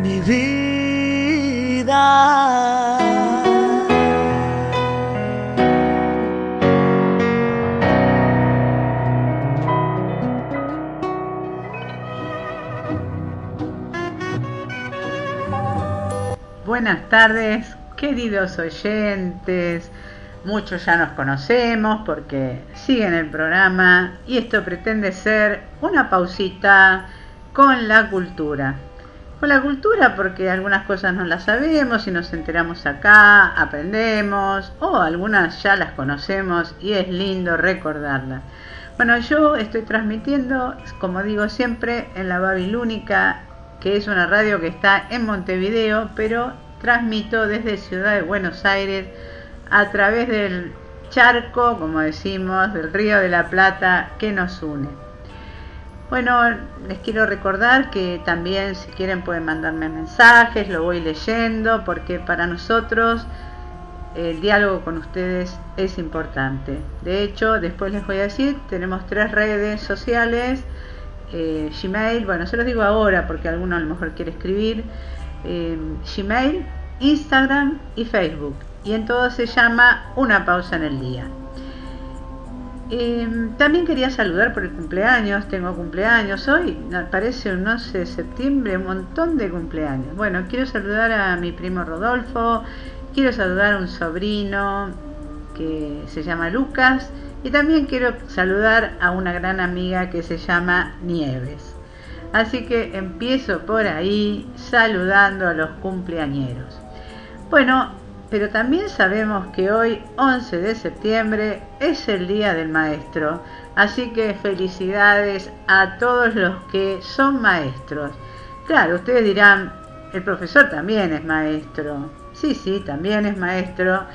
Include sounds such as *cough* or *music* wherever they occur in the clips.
mi vida. Buenas tardes, queridos oyentes. Muchos ya nos conocemos porque siguen el programa y esto pretende ser una pausita con la cultura. Con la cultura porque algunas cosas no las sabemos y nos enteramos acá, aprendemos o algunas ya las conocemos y es lindo recordarlas. Bueno, yo estoy transmitiendo, como digo siempre, en la Babilónica que es una radio que está en Montevideo, pero transmito desde Ciudad de Buenos Aires a través del charco, como decimos, del río de la Plata que nos une. Bueno, les quiero recordar que también si quieren pueden mandarme mensajes, lo voy leyendo, porque para nosotros el diálogo con ustedes es importante. De hecho, después les voy a decir, tenemos tres redes sociales eh, Gmail, bueno, se los digo ahora porque alguno a lo mejor quiere escribir, eh, Gmail, Instagram y Facebook. Y en todo se llama Una pausa en el día. Eh, también quería saludar por el cumpleaños, tengo cumpleaños hoy, parece un 11 de septiembre, un montón de cumpleaños. Bueno, quiero saludar a mi primo Rodolfo, quiero saludar a un sobrino que se llama Lucas y también quiero saludar a una gran amiga que se llama Nieves. Así que empiezo por ahí saludando a los cumpleañeros. Bueno, pero también sabemos que hoy, 11 de septiembre, es el Día del Maestro. Así que felicidades a todos los que son maestros. Claro, ustedes dirán, el profesor también es maestro. Sí, sí, también es maestro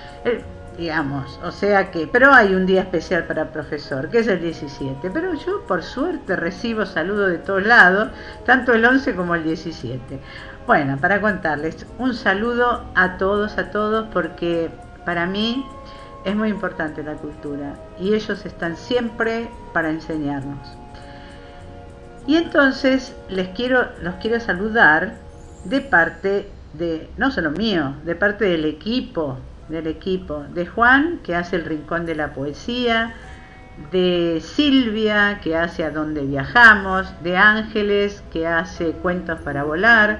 digamos, o sea que, pero hay un día especial para profesor, que es el 17, pero yo por suerte recibo saludos de todos lados, tanto el 11 como el 17. Bueno, para contarles, un saludo a todos, a todos, porque para mí es muy importante la cultura y ellos están siempre para enseñarnos. Y entonces les quiero, los quiero saludar de parte de, no solo mío, de parte del equipo del equipo, de Juan, que hace el Rincón de la Poesía, de Silvia, que hace A Dónde Viajamos, de Ángeles, que hace Cuentos para Volar,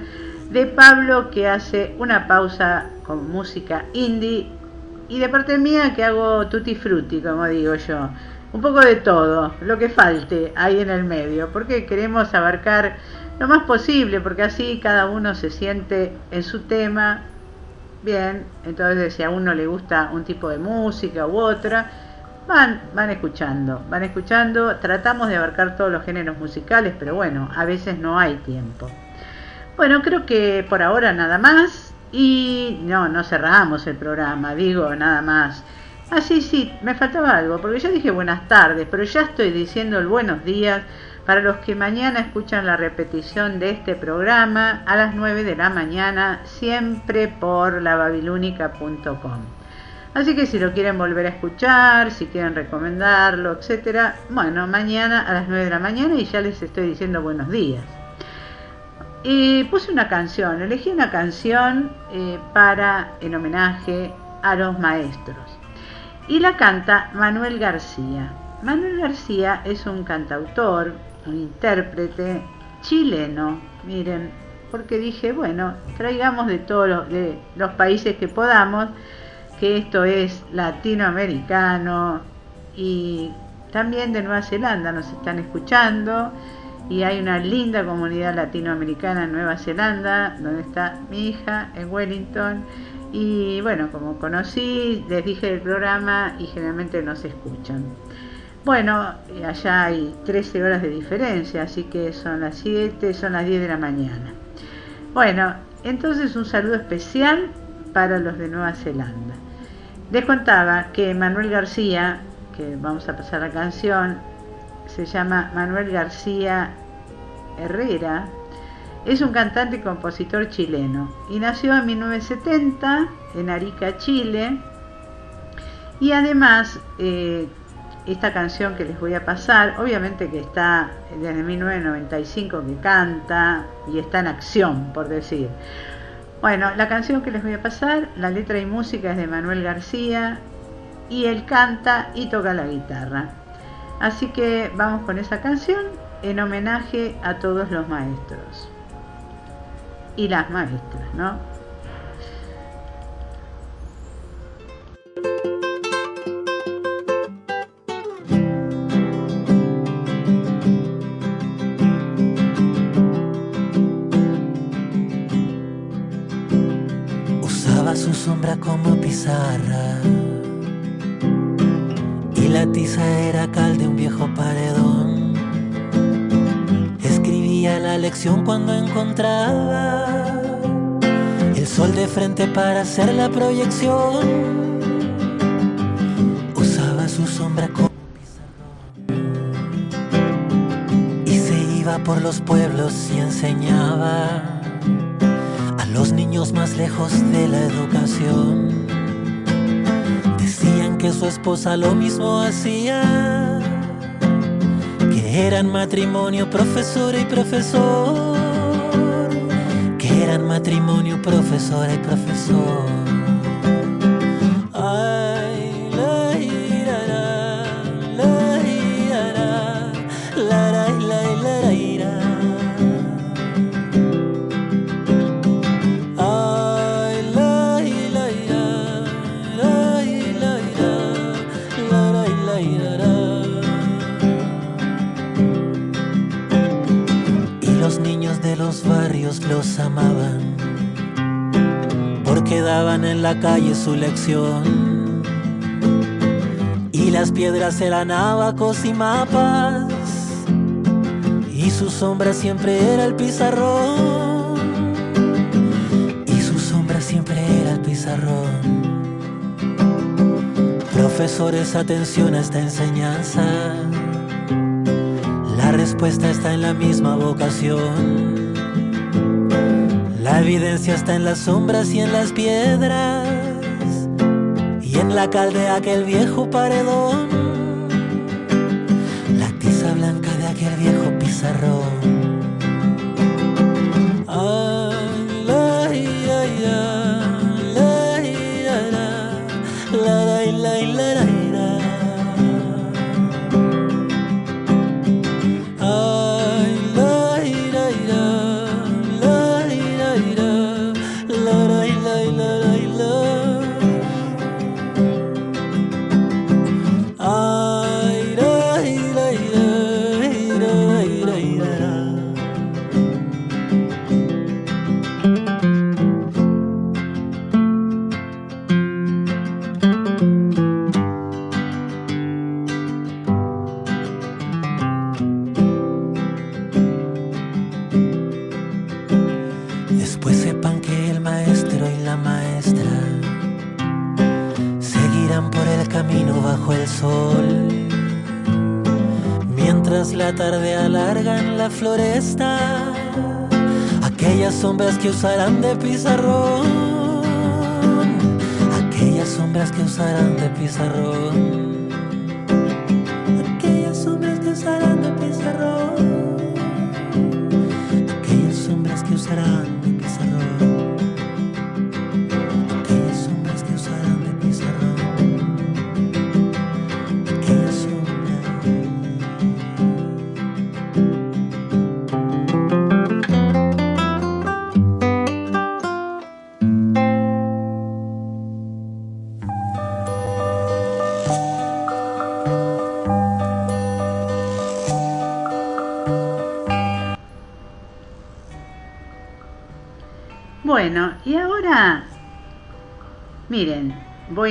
de Pablo, que hace una pausa con música indie, y de parte mía, que hago tutti frutti, como digo yo. Un poco de todo, lo que falte ahí en el medio, porque queremos abarcar lo más posible, porque así cada uno se siente en su tema Bien, entonces si a uno le gusta un tipo de música u otra, van, van escuchando, van escuchando, tratamos de abarcar todos los géneros musicales, pero bueno, a veces no hay tiempo. Bueno, creo que por ahora nada más y no, no cerramos el programa, digo nada más. Ah, sí, me faltaba algo, porque ya dije buenas tardes, pero ya estoy diciendo el buenos días para los que mañana escuchan la repetición de este programa a las 9 de la mañana, siempre por lababilúnica.com. Así que si lo quieren volver a escuchar, si quieren recomendarlo, etcétera, bueno, mañana a las 9 de la mañana y ya les estoy diciendo buenos días. Y puse una canción, elegí una canción eh, para en homenaje a los maestros. Y la canta Manuel García. Manuel García es un cantautor, un intérprete chileno, miren, porque dije, bueno, traigamos de todos los, los países que podamos, que esto es latinoamericano, y también de Nueva Zelanda nos están escuchando y hay una linda comunidad latinoamericana en Nueva Zelanda, donde está mi hija en Wellington. Y bueno, como conocí, les dije el programa y generalmente nos escuchan. Bueno, allá hay 13 horas de diferencia, así que son las 7, son las 10 de la mañana. Bueno, entonces un saludo especial para los de Nueva Zelanda. Les contaba que Manuel García, que vamos a pasar la canción, se llama Manuel García Herrera, es un cantante y compositor chileno y nació en 1970 en Arica, Chile. Y además, eh, esta canción que les voy a pasar, obviamente que está desde 1995 que canta y está en acción, por decir. Bueno, la canción que les voy a pasar, la letra y música es de Manuel García y él canta y toca la guitarra. Así que vamos con esa canción en homenaje a todos los maestros y las maestras, ¿no? Usaba su sombra como pizarra la tiza era cal de un viejo paredón. Escribía la lección cuando encontraba el sol de frente para hacer la proyección. Usaba su sombra como y se iba por los pueblos y enseñaba a los niños más lejos de la educación. Que su esposa lo mismo hacía, que eran matrimonio profesora y profesor, que eran matrimonio profesora y profesor. Los barrios los amaban porque daban en la calle su lección. Y las piedras eran abacos y mapas, y su sombra siempre era el pizarrón. Y su sombra siempre era el pizarrón. Profesores, atención a esta enseñanza. La respuesta está en la misma vocación. La evidencia está en las sombras y en las piedras y en la cal de aquel viejo paredón. La tiza blanca de aquel viejo pizarrón. Usarán de pizarrón, aquellas sombras que usarán de pizarrón,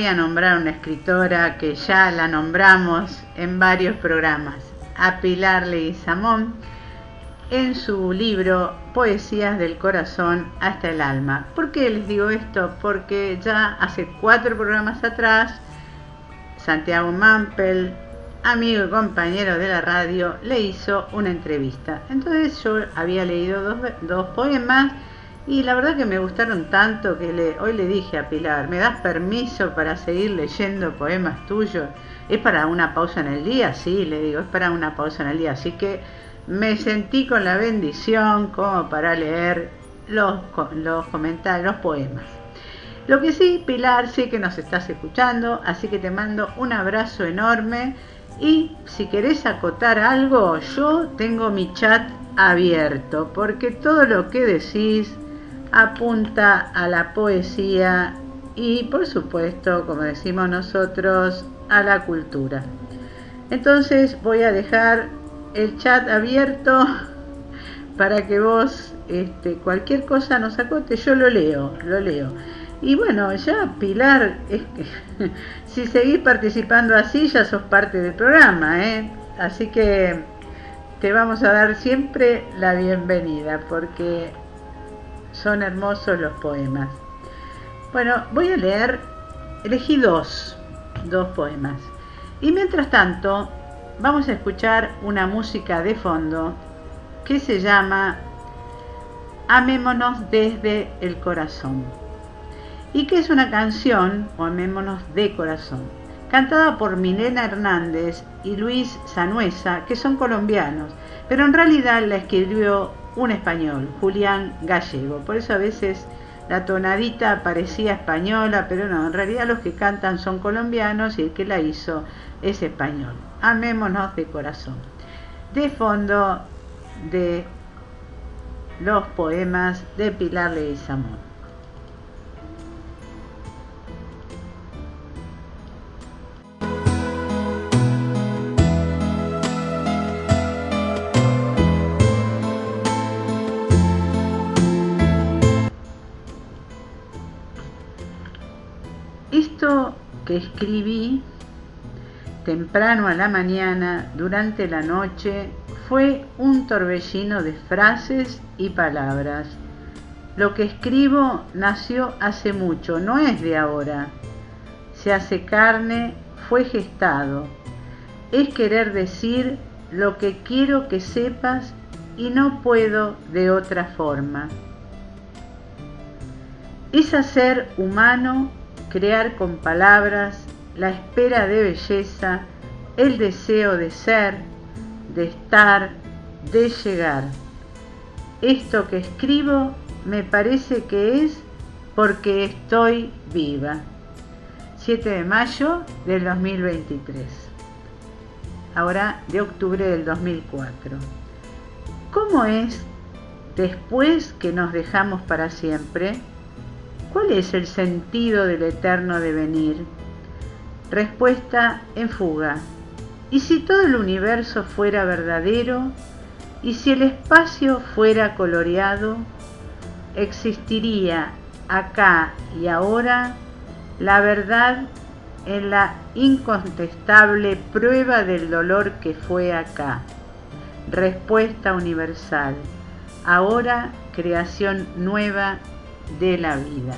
a nombrar una escritora que ya la nombramos en varios programas, a Pilar Leguizamón, en su libro Poesías del Corazón hasta el Alma. ¿Por qué les digo esto? Porque ya hace cuatro programas atrás, Santiago Mampel, amigo y compañero de la radio, le hizo una entrevista. Entonces yo había leído dos, dos poemas y la verdad que me gustaron tanto que hoy le dije a Pilar, ¿me das permiso para seguir leyendo poemas tuyos? ¿Es para una pausa en el día? Sí, le digo, es para una pausa en el día. Así que me sentí con la bendición como para leer los, los comentarios, los poemas. Lo que sí, Pilar, sé que nos estás escuchando, así que te mando un abrazo enorme y si querés acotar algo, yo tengo mi chat abierto, porque todo lo que decís apunta a la poesía y por supuesto, como decimos nosotros, a la cultura. Entonces voy a dejar el chat abierto *laughs* para que vos este, cualquier cosa nos acote, yo lo leo, lo leo. Y bueno, ya Pilar, es que, *laughs* si seguís participando así, ya sos parte del programa, ¿eh? Así que te vamos a dar siempre la bienvenida, porque son hermosos los poemas. Bueno, voy a leer, elegí dos, dos poemas. Y mientras tanto, vamos a escuchar una música de fondo que se llama Amémonos desde el corazón. Y que es una canción, o Amémonos de corazón, cantada por Milena Hernández y Luis Sanuesa, que son colombianos, pero en realidad la escribió un español, Julián Gallego. Por eso a veces la tonadita parecía española, pero no, en realidad los que cantan son colombianos y el que la hizo es español. Amémonos de corazón. De fondo de los poemas de Pilar Leguizamón. Que escribí temprano a la mañana, durante la noche, fue un torbellino de frases y palabras. Lo que escribo nació hace mucho, no es de ahora. Se hace carne, fue gestado. Es querer decir lo que quiero que sepas y no puedo de otra forma. Es hacer humano crear con palabras la espera de belleza, el deseo de ser, de estar, de llegar. Esto que escribo me parece que es porque estoy viva. 7 de mayo del 2023. Ahora de octubre del 2004. ¿Cómo es después que nos dejamos para siempre? ¿Cuál es el sentido del eterno devenir? Respuesta en fuga. ¿Y si todo el universo fuera verdadero? ¿Y si el espacio fuera coloreado? Existiría acá y ahora la verdad en la incontestable prueba del dolor que fue acá. Respuesta universal. Ahora creación nueva de la vida.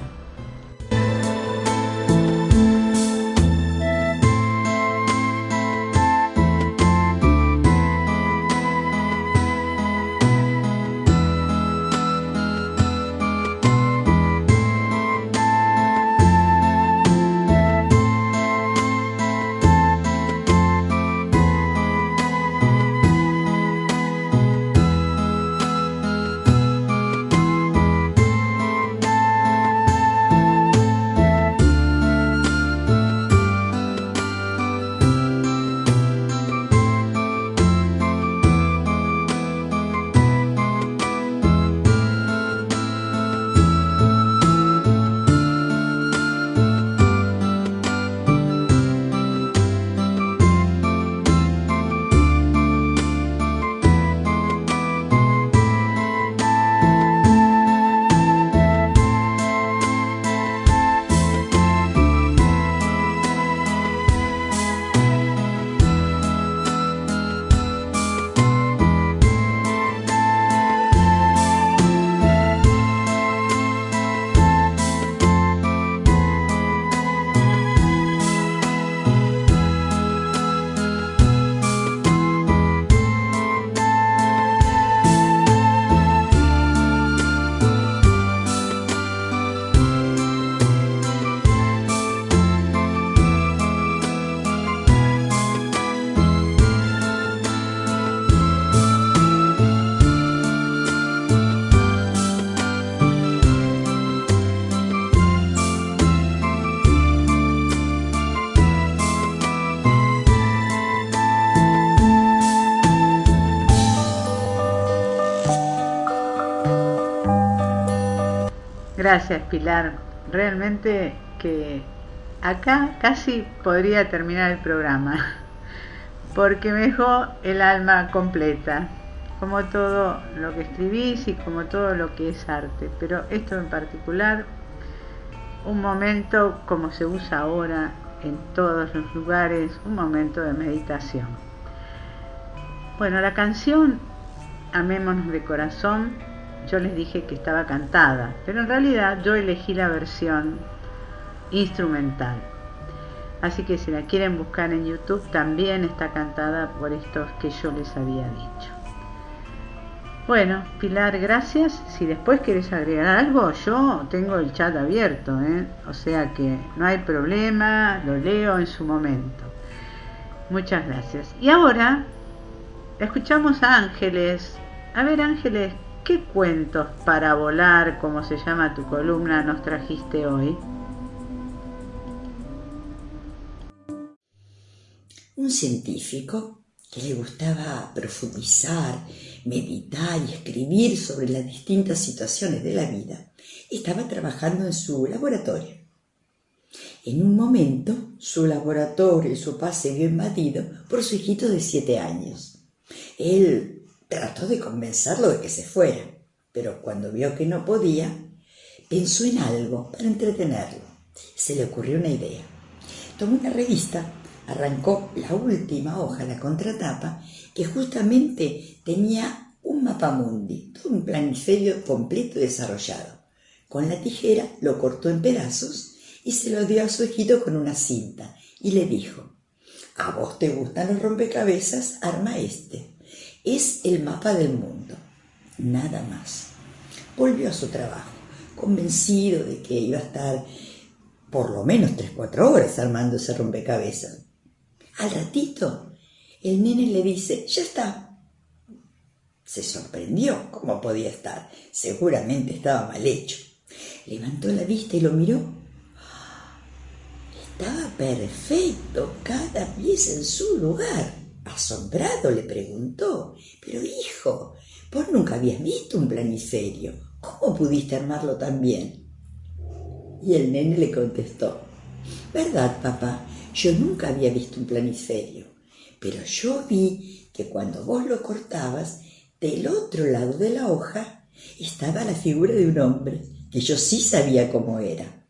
Gracias Pilar. Realmente que acá casi podría terminar el programa, *laughs* porque me dejó el alma completa, como todo lo que escribís y como todo lo que es arte. Pero esto en particular, un momento como se usa ahora en todos los lugares, un momento de meditación. Bueno, la canción Amémonos de corazón, yo les dije que estaba cantada, pero en realidad yo elegí la versión instrumental. Así que si la quieren buscar en YouTube, también está cantada por estos que yo les había dicho. Bueno, Pilar, gracias. Si después quieres agregar algo, yo tengo el chat abierto, ¿eh? o sea que no hay problema, lo leo en su momento. Muchas gracias. Y ahora escuchamos a Ángeles. A ver, Ángeles, ¿qué cuentos para volar, como se llama tu columna, nos trajiste hoy? Un científico que le gustaba profundizar, meditar y escribir sobre las distintas situaciones de la vida, estaba trabajando en su laboratorio. En un momento, su laboratorio y su paz se vio invadido por su hijito de siete años. Él trató de convencerlo de que se fuera, pero cuando vio que no podía, pensó en algo para entretenerlo. Se le ocurrió una idea. Tomó una revista, arrancó la última hoja, la contratapa, que justamente tenía un mapa mundi, todo un planiferio completo y desarrollado. Con la tijera lo cortó en pedazos y se lo dio a su hijito con una cinta y le dijo, a vos te gustan los rompecabezas, arma este. Es el mapa del mundo, nada más. Volvió a su trabajo, convencido de que iba a estar por lo menos 3-4 horas armando ese rompecabezas. Al ratito, el nene le dice, ya está. Se sorprendió cómo podía estar. Seguramente estaba mal hecho. Levantó la vista y lo miró. Estaba perfecto, cada pieza en su lugar. Asombrado le preguntó, pero hijo, vos nunca habías visto un planiferio. ¿Cómo pudiste armarlo tan bien? Y el nene le contestó, ¿verdad, papá? Yo nunca había visto un planiferio, pero yo vi que cuando vos lo cortabas, del otro lado de la hoja estaba la figura de un hombre, que yo sí sabía cómo era.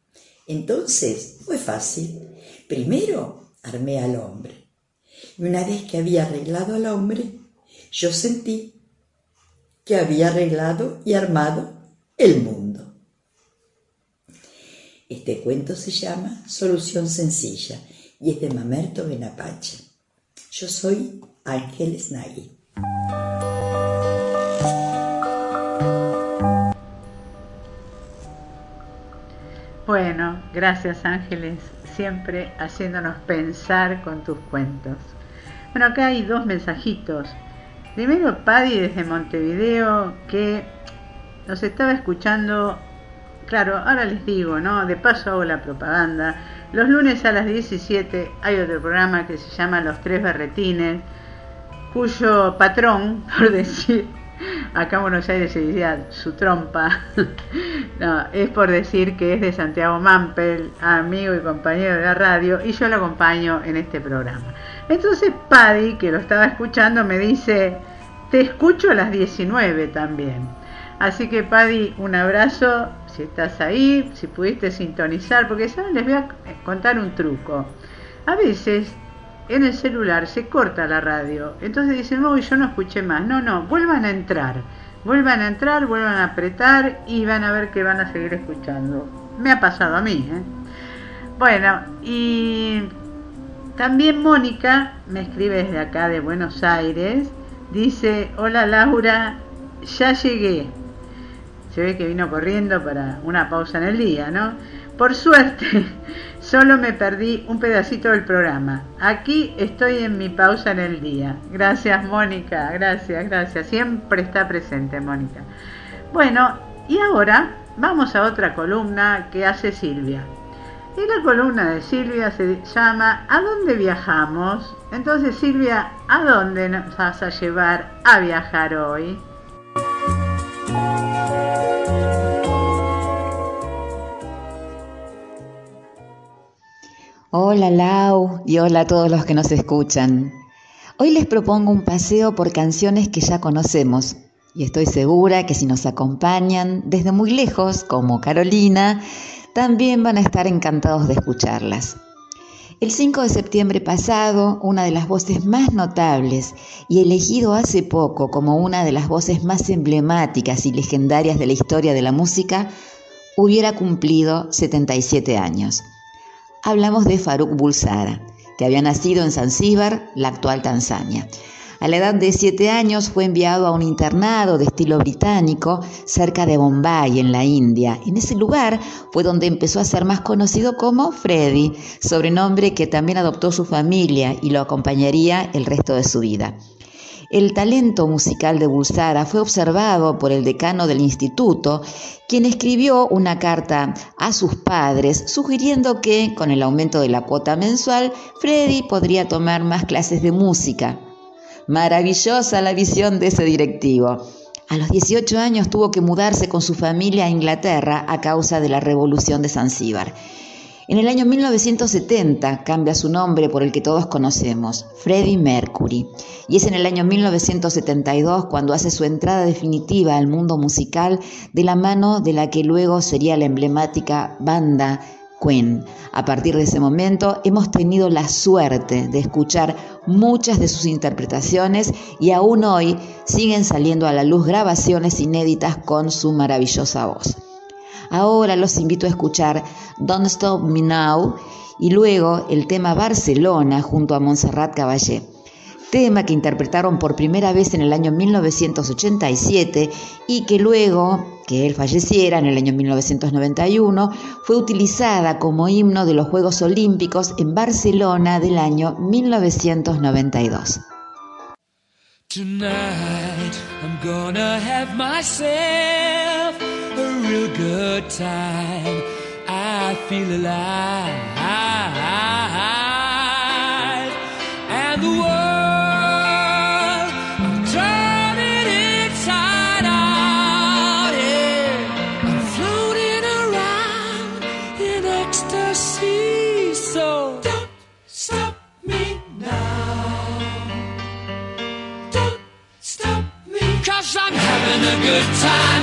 Entonces fue fácil. Primero armé al hombre y una vez que había arreglado al hombre, yo sentí que había arreglado y armado el mundo. Este cuento se llama Solución Sencilla y es de Mamerto Benapache. Yo soy Ángel Snagui. Bueno, gracias Ángeles, siempre haciéndonos pensar con tus cuentos. Bueno, acá hay dos mensajitos. Primero, Paddy desde Montevideo, que nos estaba escuchando. Claro, ahora les digo, ¿no? De paso hago la propaganda. Los lunes a las 17 hay otro programa que se llama Los Tres Berretines, cuyo patrón, *laughs* por decir, acá en Buenos Aires se decía su trompa, *laughs* no, es por decir que es de Santiago Mampel, amigo y compañero de la radio, y yo lo acompaño en este programa. Entonces Paddy, que lo estaba escuchando, me dice, te escucho a las 19 también. Así que Paddy, un abrazo, si estás ahí, si pudiste sintonizar, porque ¿saben? les voy a contar un truco. A veces en el celular se corta la radio, entonces dicen, no, yo no escuché más. No, no, vuelvan a entrar, vuelvan a entrar, vuelvan a apretar y van a ver que van a seguir escuchando. Me ha pasado a mí, ¿eh? Bueno, y también Mónica me escribe desde acá de Buenos Aires. Dice, hola Laura, ya llegué. Se ve que vino corriendo para una pausa en el día, ¿no? Por suerte, *laughs* solo me perdí un pedacito del programa. Aquí estoy en mi pausa en el día. Gracias Mónica, gracias, gracias. Siempre está presente Mónica. Bueno, y ahora vamos a otra columna que hace Silvia. Y la columna de Silvia se llama ¿A dónde viajamos? Entonces Silvia, ¿a dónde nos vas a llevar a viajar hoy? Hola Lau y hola a todos los que nos escuchan. Hoy les propongo un paseo por canciones que ya conocemos y estoy segura que si nos acompañan desde muy lejos, como Carolina, también van a estar encantados de escucharlas. El 5 de septiembre pasado, una de las voces más notables y elegido hace poco como una de las voces más emblemáticas y legendarias de la historia de la música, hubiera cumplido 77 años. Hablamos de Faruk Bulsara, que había nacido en Zanzíbar, la actual Tanzania. A la edad de siete años fue enviado a un internado de estilo británico cerca de Bombay, en la India. En ese lugar fue donde empezó a ser más conocido como Freddy, sobrenombre que también adoptó su familia y lo acompañaría el resto de su vida. El talento musical de Bulsara fue observado por el decano del instituto, quien escribió una carta a sus padres sugiriendo que, con el aumento de la cuota mensual, Freddy podría tomar más clases de música. Maravillosa la visión de ese directivo. A los 18 años tuvo que mudarse con su familia a Inglaterra a causa de la revolución de Zanzíbar. En el año 1970 cambia su nombre por el que todos conocemos, Freddie Mercury, y es en el año 1972 cuando hace su entrada definitiva al mundo musical de la mano de la que luego sería la emblemática banda Queen. A partir de ese momento hemos tenido la suerte de escuchar muchas de sus interpretaciones y aún hoy siguen saliendo a la luz grabaciones inéditas con su maravillosa voz. Ahora los invito a escuchar Don't Stop Me Now y luego el tema Barcelona junto a Montserrat Caballé. Tema que interpretaron por primera vez en el año 1987 y que luego que él falleciera en el año 1991 fue utilizada como himno de los Juegos Olímpicos en Barcelona del año 1992. Tonight I'm gonna have myself a real good time. I feel alive. Good time,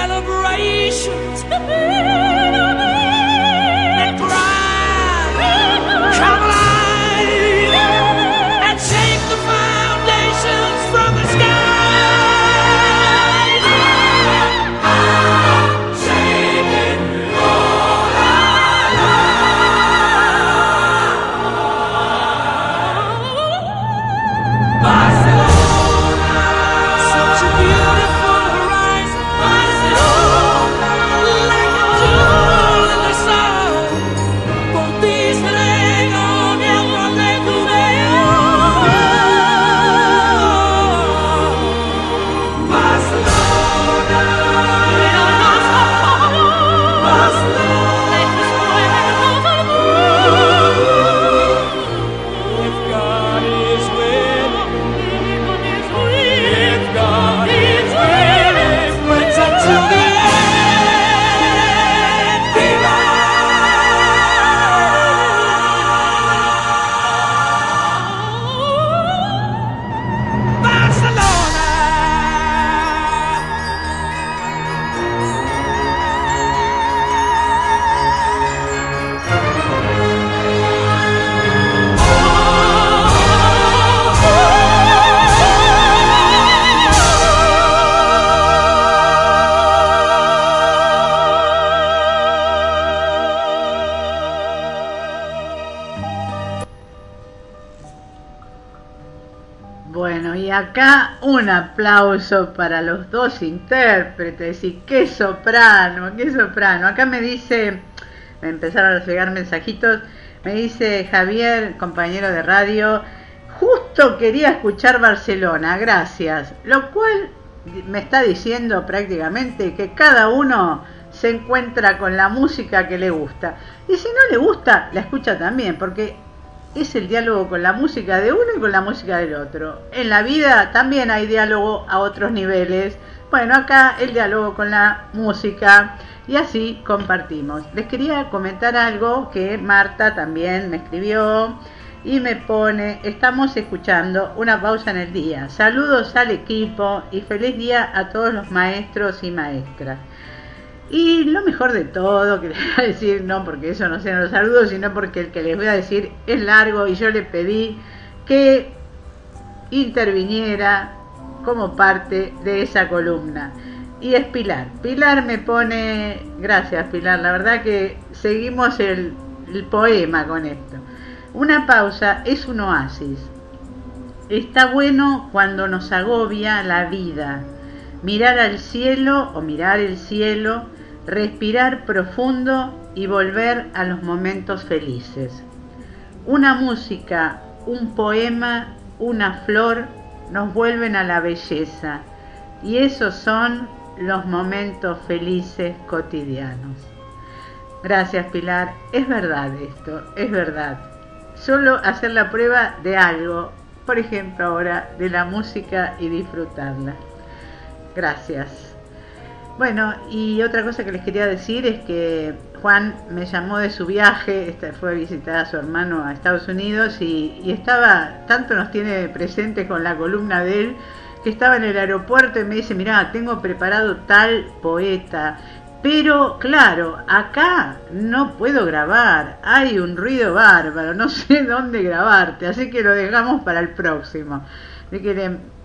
celebrations. *laughs* aplauso para los dos intérpretes y qué soprano, qué soprano. Acá me dice, me empezaron a llegar mensajitos, me dice Javier, compañero de radio, justo quería escuchar Barcelona, gracias. Lo cual me está diciendo prácticamente que cada uno se encuentra con la música que le gusta. Y si no le gusta, la escucha también, porque es el diálogo con la música de uno y con la música del otro. En la vida también hay diálogo a otros niveles. Bueno, acá el diálogo con la música y así compartimos. Les quería comentar algo que Marta también me escribió y me pone, estamos escuchando una pausa en el día. Saludos al equipo y feliz día a todos los maestros y maestras. Y lo mejor de todo, que *laughs* les voy a decir, no porque eso no sean los saludos, sino porque el que les voy a decir es largo y yo le pedí que interviniera como parte de esa columna. Y es Pilar. Pilar me pone, gracias Pilar, la verdad que seguimos el poema con esto. Una pausa es un oasis. Está bueno cuando nos agobia la vida, mirar al cielo o mirar el cielo, respirar profundo y volver a los momentos felices. Una música, un poema, una flor nos vuelven a la belleza y esos son los momentos felices cotidianos. Gracias Pilar, es verdad esto, es verdad. Solo hacer la prueba de algo, por ejemplo ahora de la música y disfrutarla. Gracias. Bueno, y otra cosa que les quería decir es que Juan me llamó de su viaje, este, fue a visitar a su hermano a Estados Unidos y, estaba, tanto nos tiene presente con la columna de él, que estaba en el aeropuerto y me dice, mirá, tengo preparado tal poeta, pero claro, acá no puedo grabar, hay un ruido bárbaro, no sé *laughs* dónde grabarte, así que lo dejamos para el próximo.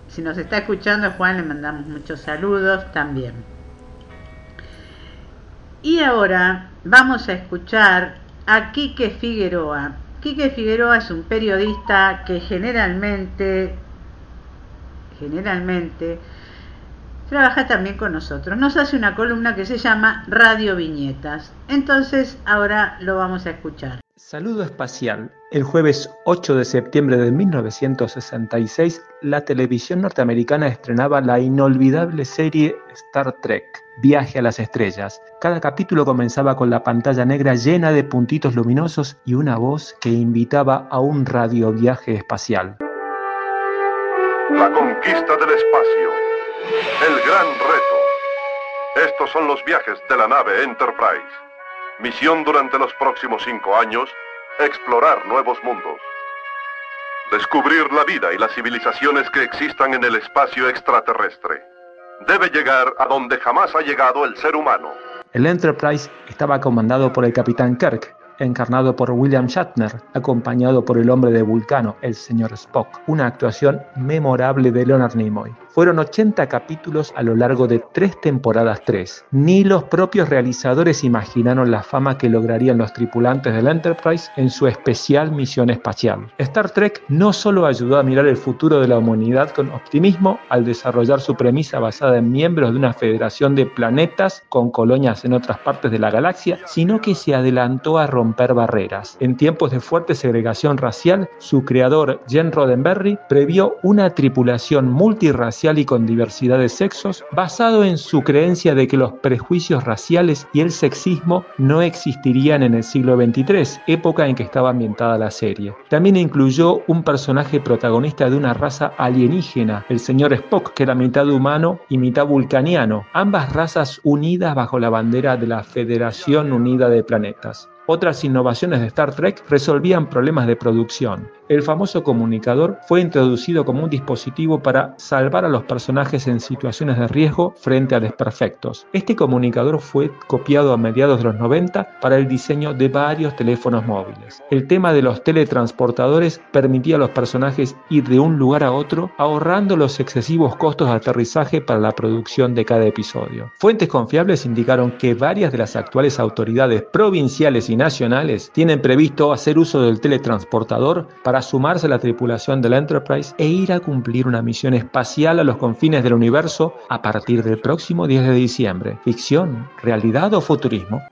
Si nos está escuchando Juan le mandamos muchos saludos también. Y ahora vamos a escuchar a Quique Figueroa. Quique Figueroa es un periodista que generalmente, generalmente, trabaja también con nosotros. Nos hace una columna que se llama Radio Viñetas. Entonces ahora lo vamos a escuchar. Saludo espacial. El jueves 8 de septiembre de 1966, la televisión norteamericana estrenaba la inolvidable serie Star Trek, Viaje a las Estrellas. Cada capítulo comenzaba con la pantalla negra llena de puntitos luminosos y una voz que invitaba a un radioviaje espacial. La conquista del espacio. El gran reto. Estos son los viajes de la nave Enterprise. Misión durante los próximos cinco años, explorar nuevos mundos. Descubrir la vida y las civilizaciones que existan en el espacio extraterrestre. Debe llegar a donde jamás ha llegado el ser humano. El Enterprise estaba comandado por el capitán Kirk, encarnado por William Shatner, acompañado por el hombre de Vulcano, el señor Spock, una actuación memorable de Leonard Nimoy. Fueron 80 capítulos a lo largo de tres temporadas 3. Ni los propios realizadores imaginaron la fama que lograrían los tripulantes del Enterprise en su especial misión espacial. Star Trek no solo ayudó a mirar el futuro de la humanidad con optimismo al desarrollar su premisa basada en miembros de una federación de planetas con colonias en otras partes de la galaxia, sino que se adelantó a romper barreras. En tiempos de fuerte segregación racial, su creador, Jen Roddenberry, previó una tripulación multirracial y con diversidad de sexos, basado en su creencia de que los prejuicios raciales y el sexismo no existirían en el siglo XXIII, época en que estaba ambientada la serie. También incluyó un personaje protagonista de una raza alienígena, el señor Spock, que era mitad humano y mitad vulcaniano, ambas razas unidas bajo la bandera de la Federación Unida de Planetas. Otras innovaciones de Star Trek resolvían problemas de producción. El famoso comunicador fue introducido como un dispositivo para salvar a los personajes en situaciones de riesgo frente a desperfectos. Este comunicador fue copiado a mediados de los 90 para el diseño de varios teléfonos móviles. El tema de los teletransportadores permitía a los personajes ir de un lugar a otro ahorrando los excesivos costos de aterrizaje para la producción de cada episodio. Fuentes confiables indicaron que varias de las actuales autoridades provinciales y nacionales tienen previsto hacer uso del teletransportador para sumarse a la tripulación del Enterprise e ir a cumplir una misión espacial a los confines del universo a partir del próximo 10 de diciembre. ¿Ficción, realidad o futurismo?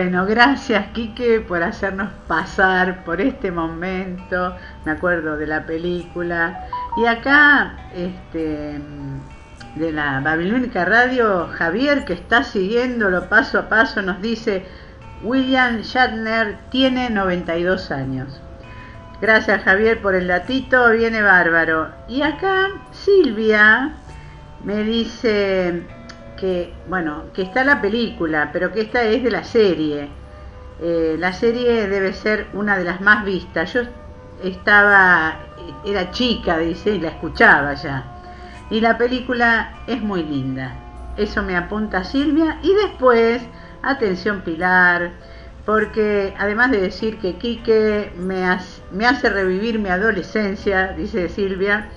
Bueno, gracias Quique por hacernos pasar por este momento. Me acuerdo de la película. Y acá, este, de la Babilónica Radio, Javier, que está siguiéndolo paso a paso, nos dice, William Shatner tiene 92 años. Gracias Javier por el datito, viene bárbaro. Y acá Silvia me dice que, bueno, que está la película, pero que esta es de la serie. Eh, la serie debe ser una de las más vistas. Yo estaba, era chica, dice, y la escuchaba ya. Y la película es muy linda. Eso me apunta Silvia. Y después, atención Pilar, porque además de decir que Quique me me hace revivir mi adolescencia, dice Silvia,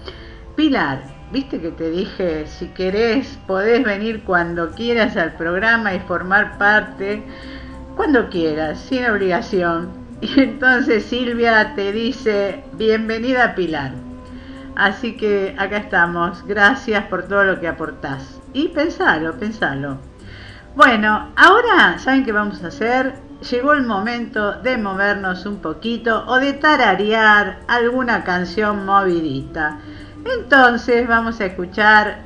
Pilar, viste que te dije, si querés, podés venir cuando quieras al programa y formar parte, cuando quieras, sin obligación. *laughs* Y entonces Silvia te dice, bienvenida Pilar. Así que acá estamos, gracias por todo lo que aportás. Y pensalo, pensalo. Bueno, ahora, ¿saben qué vamos a hacer? Llegó el momento de movernos un poquito o de tararear alguna canción movidita. Entonces vamos a escuchar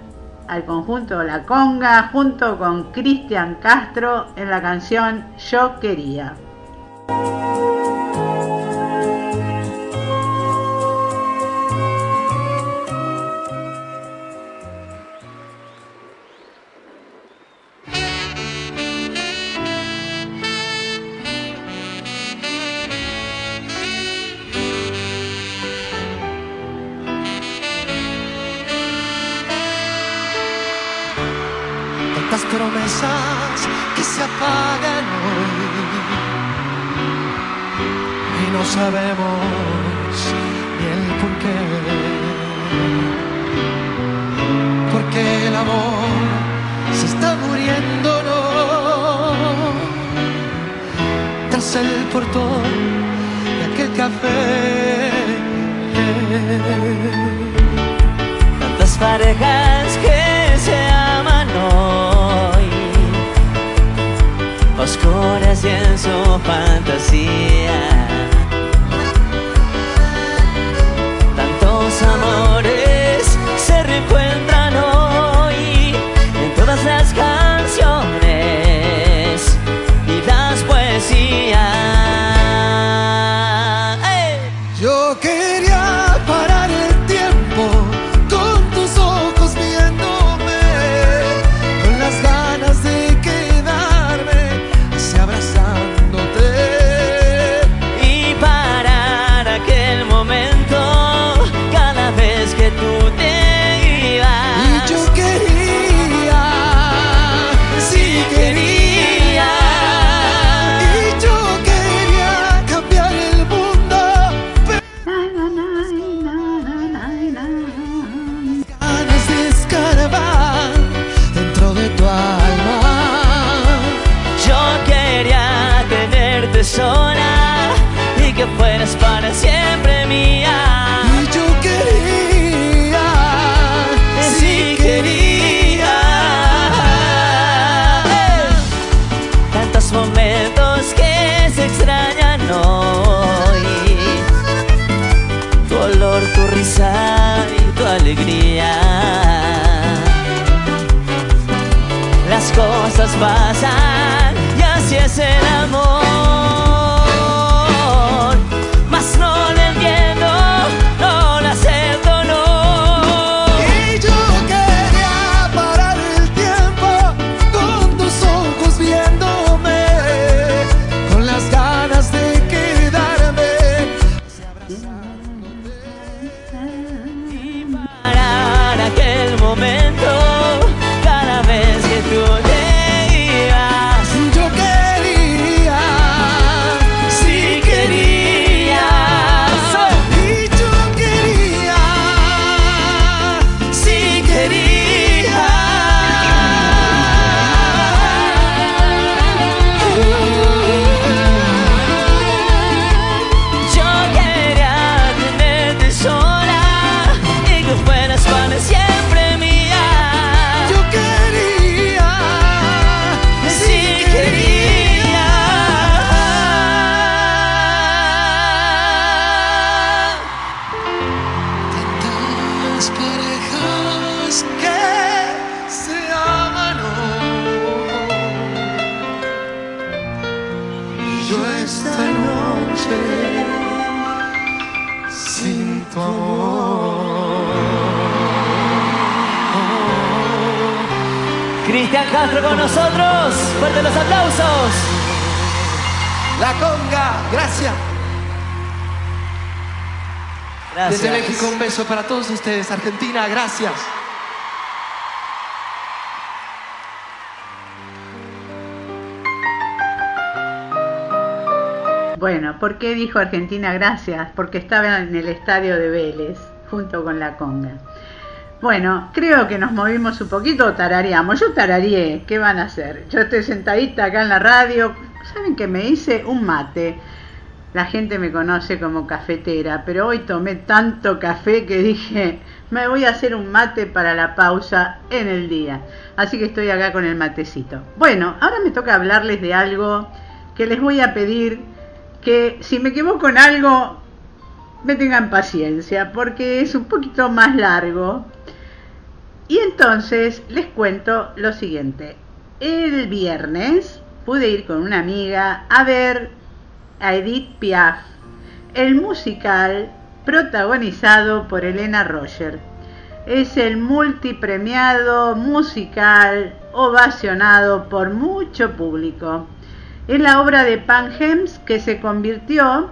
al conjunto La Conga junto con Cristian Castro en la canción Yo Quería. Cosas pasan y así es el amor. Con nosotros. Fuerte los aplausos. La conga, gracias. Gracias. Desde México un beso para todos ustedes. Argentina, gracias. Bueno, ¿por qué dijo Argentina gracias? Porque estaba en el estadio de Vélez, junto con la conga. Bueno, creo que nos movimos un poquito, tarareamos. Yo tarareé, ¿qué van a hacer? Yo estoy sentadita acá en la radio. ¿Saben que me hice un mate? La gente me conoce como cafetera, pero hoy tomé tanto café que dije, me voy a hacer un mate para la pausa en el día. Así que estoy acá con el matecito. Bueno, ahora me toca hablarles de algo que les voy a pedir que si me equivoco en algo, me tengan paciencia, porque es un poquito más largo. Y entonces les cuento lo siguiente. El viernes pude ir con una amiga a ver a Edith Piaf, el musical protagonizado por Elena Roger. Es el multipremiado musical ovacionado por mucho público. Es la obra de Pan Hems que se convirtió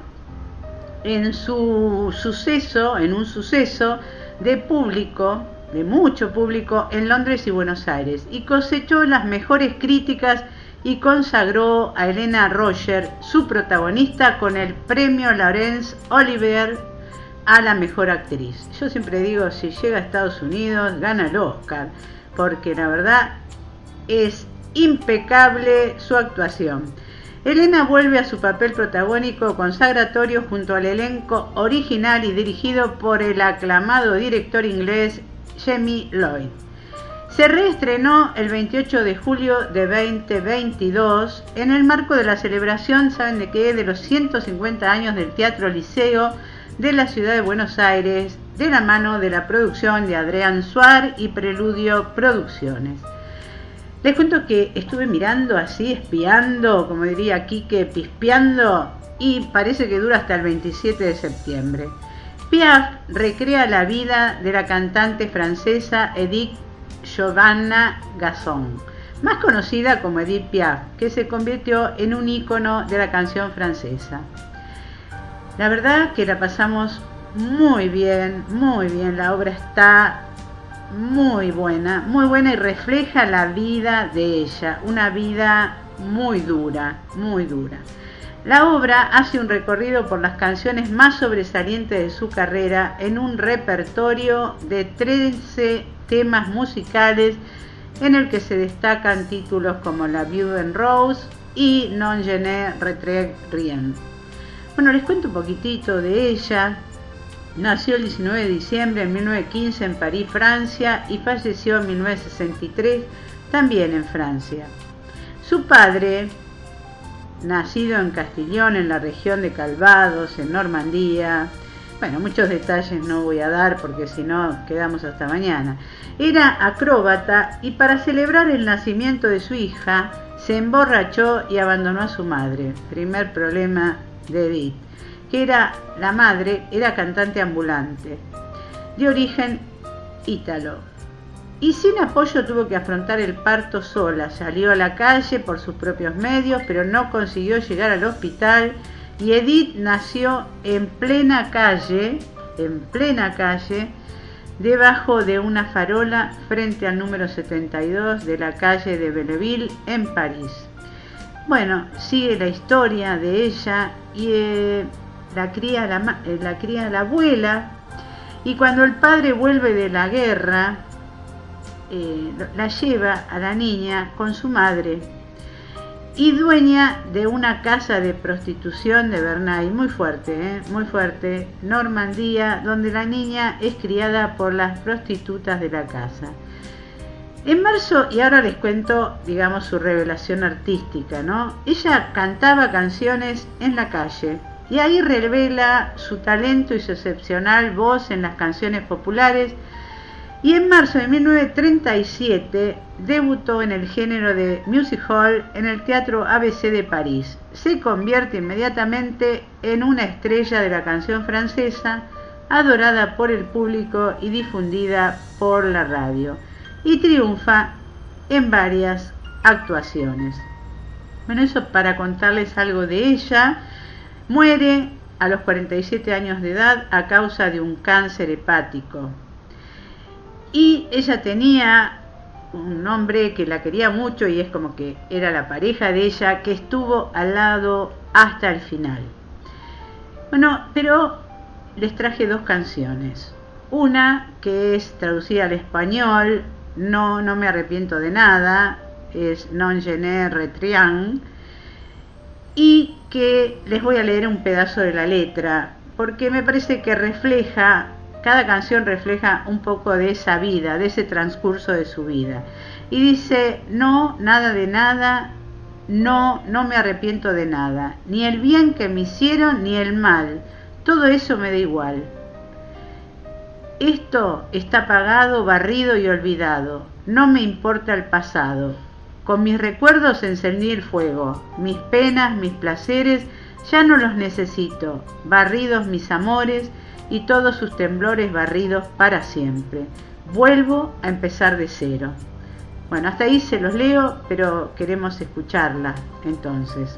en su suceso, en un suceso de público, de mucho público en Londres y Buenos Aires y cosechó las mejores críticas y consagró a Elena Roger, su protagonista, con el premio Laurence Olivier a la mejor actriz. Yo siempre digo, si llega a Estados Unidos, gana el Oscar, porque la verdad es impecable su actuación. Elena vuelve a su papel protagónico consagratorio junto al elenco original y dirigido por el aclamado director inglés Jamie Lloyd. Se reestrenó el 28 de julio de 2022 en el marco de la celebración, ¿saben de qué? De los 150 años del Teatro Liceo de la ciudad de Buenos Aires, de la mano de la producción de Adrián Suar y Preludio Producciones. Les cuento que estuve mirando así, espiando, como diría Quique, pispeando, y parece que dura hasta el 27 de septiembre. Piaf recrea la vida de la cantante francesa Edith Giovanna Gasson, más conocida como Edith Piaf, que se convirtió en un ícono de la canción francesa. La verdad que la pasamos muy bien, muy bien. La obra está muy buena, muy buena y refleja la vida de ella, una vida muy dura, muy dura. La obra hace un recorrido por las canciones más sobresalientes de su carrera en un repertorio de 13 temas musicales en el que se destacan títulos como La Viuda en Rose y Non je ne retreg rien. Bueno, les cuento un poquitito de ella. Nació el 19 de diciembre de 1915 en París, Francia, y falleció en 1963 también en Francia. Su padre, nacido en Castillón, en la región de Calvados, en Normandía, bueno, muchos detalles no voy a dar porque si no quedamos hasta mañana. Era acróbata y para celebrar el nacimiento de su hija se emborrachó y abandonó a su madre. Primer problema de Edith, que era la madre, era cantante ambulante, de origen ítalo. Y sin apoyo tuvo que afrontar el parto sola. Salió a la calle por sus propios medios, pero no consiguió llegar al hospital y Edith nació en plena calle, en plena calle, debajo de una farola frente al número 72 de la calle de Belleville en París. Bueno, sigue la historia de ella y eh, la, cría la, eh, la cría la abuela y cuando el padre vuelve de la guerra, eh, la lleva a la niña con su madre y dueña de una casa de prostitución de Bernay, muy fuerte, ¿eh? muy fuerte, Normandía, donde la niña es criada por las prostitutas de la casa. En marzo, y ahora les cuento, digamos, su revelación artística, ¿no? Ella cantaba canciones en la calle y ahí revela su talento y su excepcional voz en las canciones populares Y en marzo de 1937 debutó en el género de music hall en el Teatro ABC de París. Se convierte inmediatamente en una estrella de la canción francesa, adorada por el público y difundida por la radio. Y triunfa en varias actuaciones. Bueno, eso para contarles algo de ella. Muere a los 47 años de edad a causa de un cáncer hepático. Y ella tenía un hombre que la quería mucho y es como que era la pareja de ella que estuvo al lado hasta el final. Bueno, pero les traje dos canciones. Una que es traducida al español, no, no me arrepiento de nada, es Non Gené Retrian, y que les voy a leer un pedazo de la letra, porque me parece que refleja, cada canción refleja un poco de esa vida, de ese transcurso de su vida. Y dice, no, nada de nada, no, no me arrepiento de nada, ni el bien que me hicieron, ni el mal, todo eso me da igual. Esto está pagado, barrido y olvidado, no me importa el pasado, con mis recuerdos encendí el fuego, mis penas, mis placeres, ya no los necesito, barridos mis amores y todos sus temblores barridos para siempre. Vuelvo a empezar de cero. Bueno, hasta ahí se los leo, pero queremos escucharla entonces.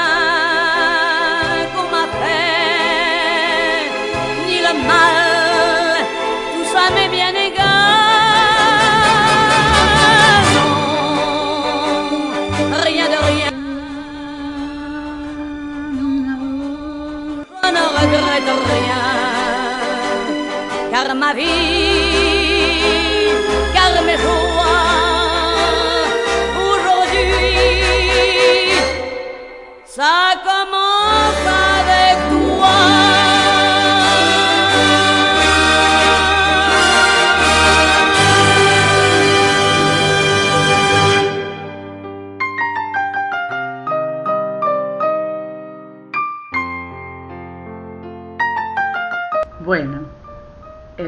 María.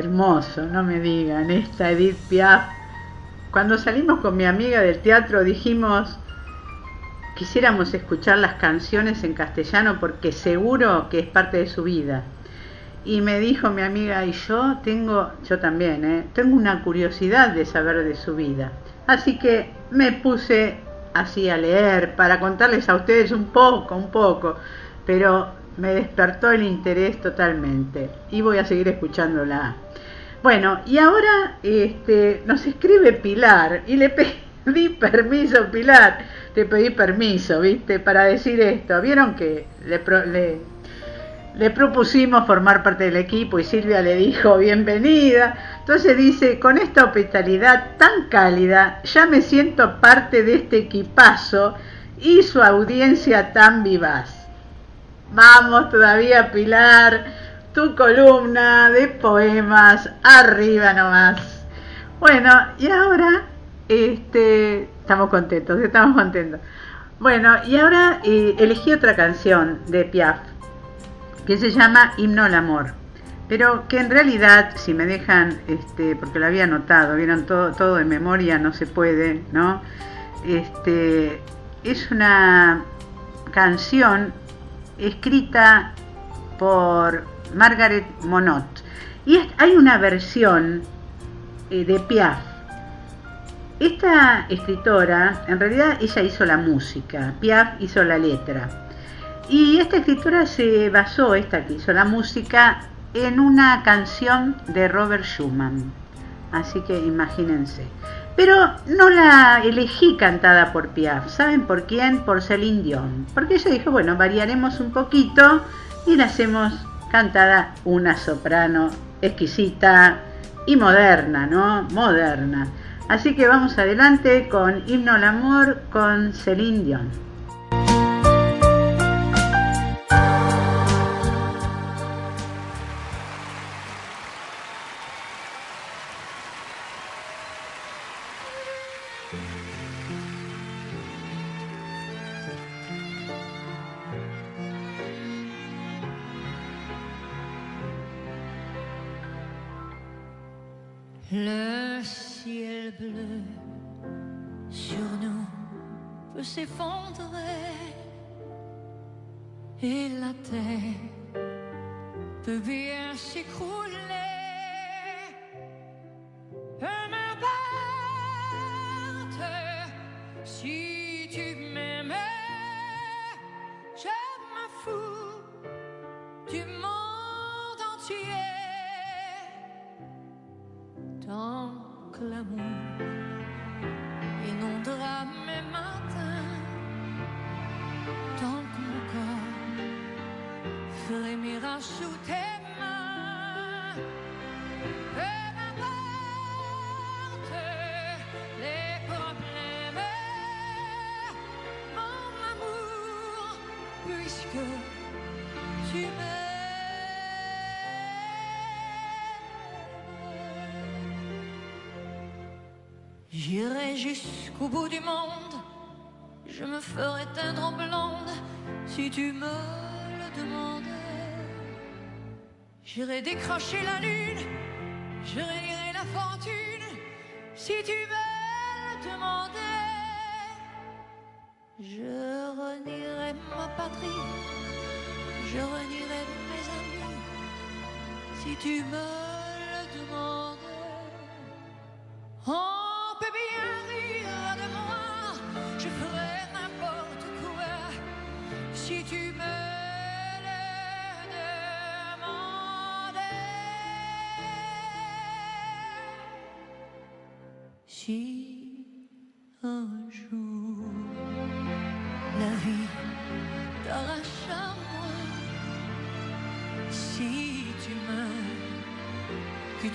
No me digan, esta Edith Piaf. Cuando salimos con mi amiga del teatro dijimos, quisiéramos escuchar las canciones en castellano porque seguro que es parte de su vida. Y me dijo mi amiga, y yo tengo, yo también, ¿eh? tengo una curiosidad de saber de su vida. Así que me puse así a leer para contarles a ustedes un poco, un poco, pero me despertó el interés totalmente y voy a seguir escuchándola. Bueno, y ahora este, nos escribe Pilar y le *laughs* pedí permiso, Pilar, te pedí permiso, ¿viste? Para decir esto. ¿Vieron que le, le propusimos formar parte del equipo y Silvia le dijo bienvenida. Entonces dice, con esta hospitalidad tan cálida, ya me siento parte de este equipazo y su audiencia tan vivaz. Vamos todavía, Pilar, tu columna de poemas, arriba nomás. Bueno, y ahora este, estamos contentos, estamos contentos. Bueno, y ahora eh, elegí otra canción de Piaf que se llama Himno al Amor, pero que en realidad, si me dejan, este, porque lo había anotado, vieron todo, todo de memoria, no se puede, ¿no? Este, es una canción escrita por Margaret Monod y hay una versión eh, de Piaf. Esta escritora, en realidad ella hizo la música, Piaf hizo la letra. Y esta escritora se basó, esta que hizo la música, en una canción de Robert Schumann. Así que imagínense. Pero no la elegí cantada por Piaf. ¿Saben por quién? Por Celine Dion. Porque ella dijo, bueno, variaremos un poquito y la hacemos cantada una soprano exquisita y moderna, ¿no? Moderna. Así que vamos adelante con Himno al Amor con Celine Dion. S'effondrer et la terre peut bien s'écrouler. J'irai jusqu'au bout du monde, je me ferai teindre en blonde si tu me le demandais. J'irai décrocher la lune, je réunirai la fortune si tu me le demandais. Je renierai ma patrie, je renierai mes amis si tu me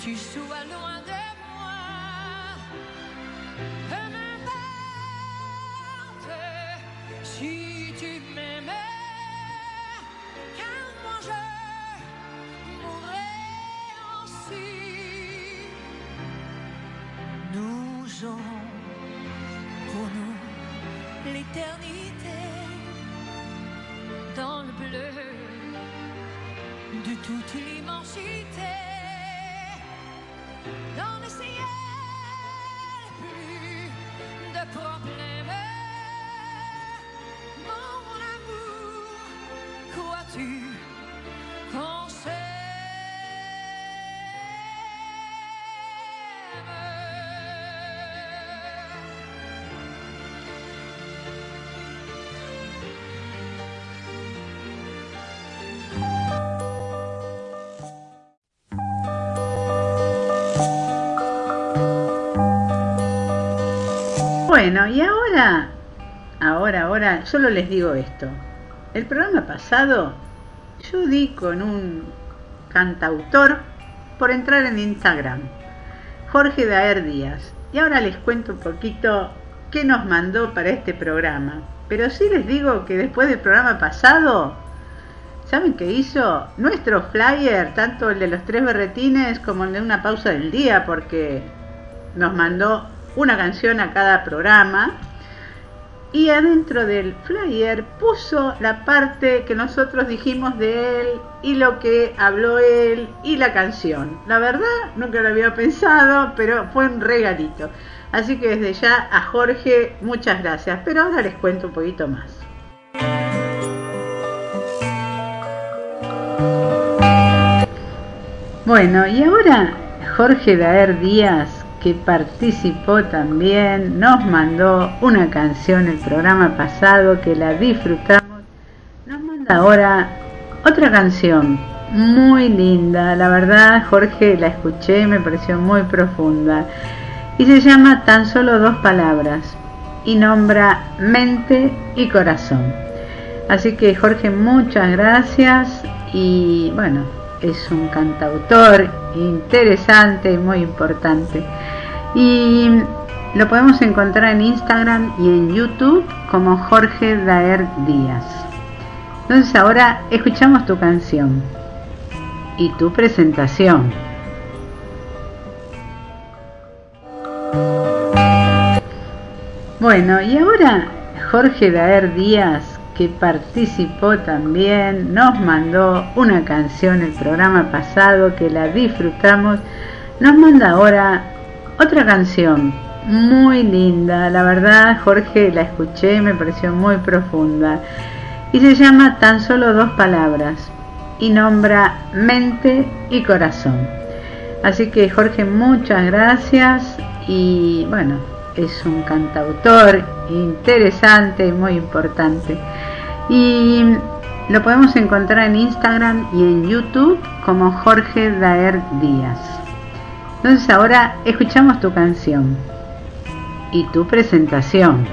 tu sois Bueno, y ahora, ahora, ahora, solo les digo esto. El programa pasado yo di con un cantautor por entrar en Instagram, Jorge Daer Díaz. Y ahora les cuento un poquito qué nos mandó para este programa. Pero sí les digo que después del programa pasado, ¿saben qué hizo? Nuestro flyer, tanto el de los tres berretines como el de una pausa del día, porque nos mandó una canción a cada programa y adentro del flyer puso la parte que nosotros dijimos de él y lo que habló él y la canción. La verdad, nunca lo había pensado, pero fue un regalito. Así que desde ya a Jorge, muchas gracias. Pero ahora les cuento un poquito más. Bueno, y ahora Jorge Daer Díaz que participó también, nos mandó una canción el programa pasado que la disfrutamos, nos manda ahora otra canción muy linda, la verdad Jorge la escuché, me pareció muy profunda y se llama Tan solo dos palabras y nombra mente y corazón. Así que Jorge, muchas gracias y bueno, es un cantautor interesante y muy importante. Y lo podemos encontrar en Instagram y en YouTube como Jorge Daer Díaz. Entonces ahora escuchamos tu canción y tu presentación. Bueno, y ahora Jorge Daer Díaz que participó también, nos mandó una canción el programa pasado que la disfrutamos, nos manda ahora otra canción muy linda, la verdad Jorge la escuché, me pareció muy profunda. Y se llama Tan solo dos palabras y nombra mente y corazón. Así que Jorge, muchas gracias y bueno, es un cantautor interesante y muy importante. Y lo podemos encontrar en Instagram y en YouTube como Jorge Daer Díaz. Entonces ahora escuchamos tu canción y tu presentación.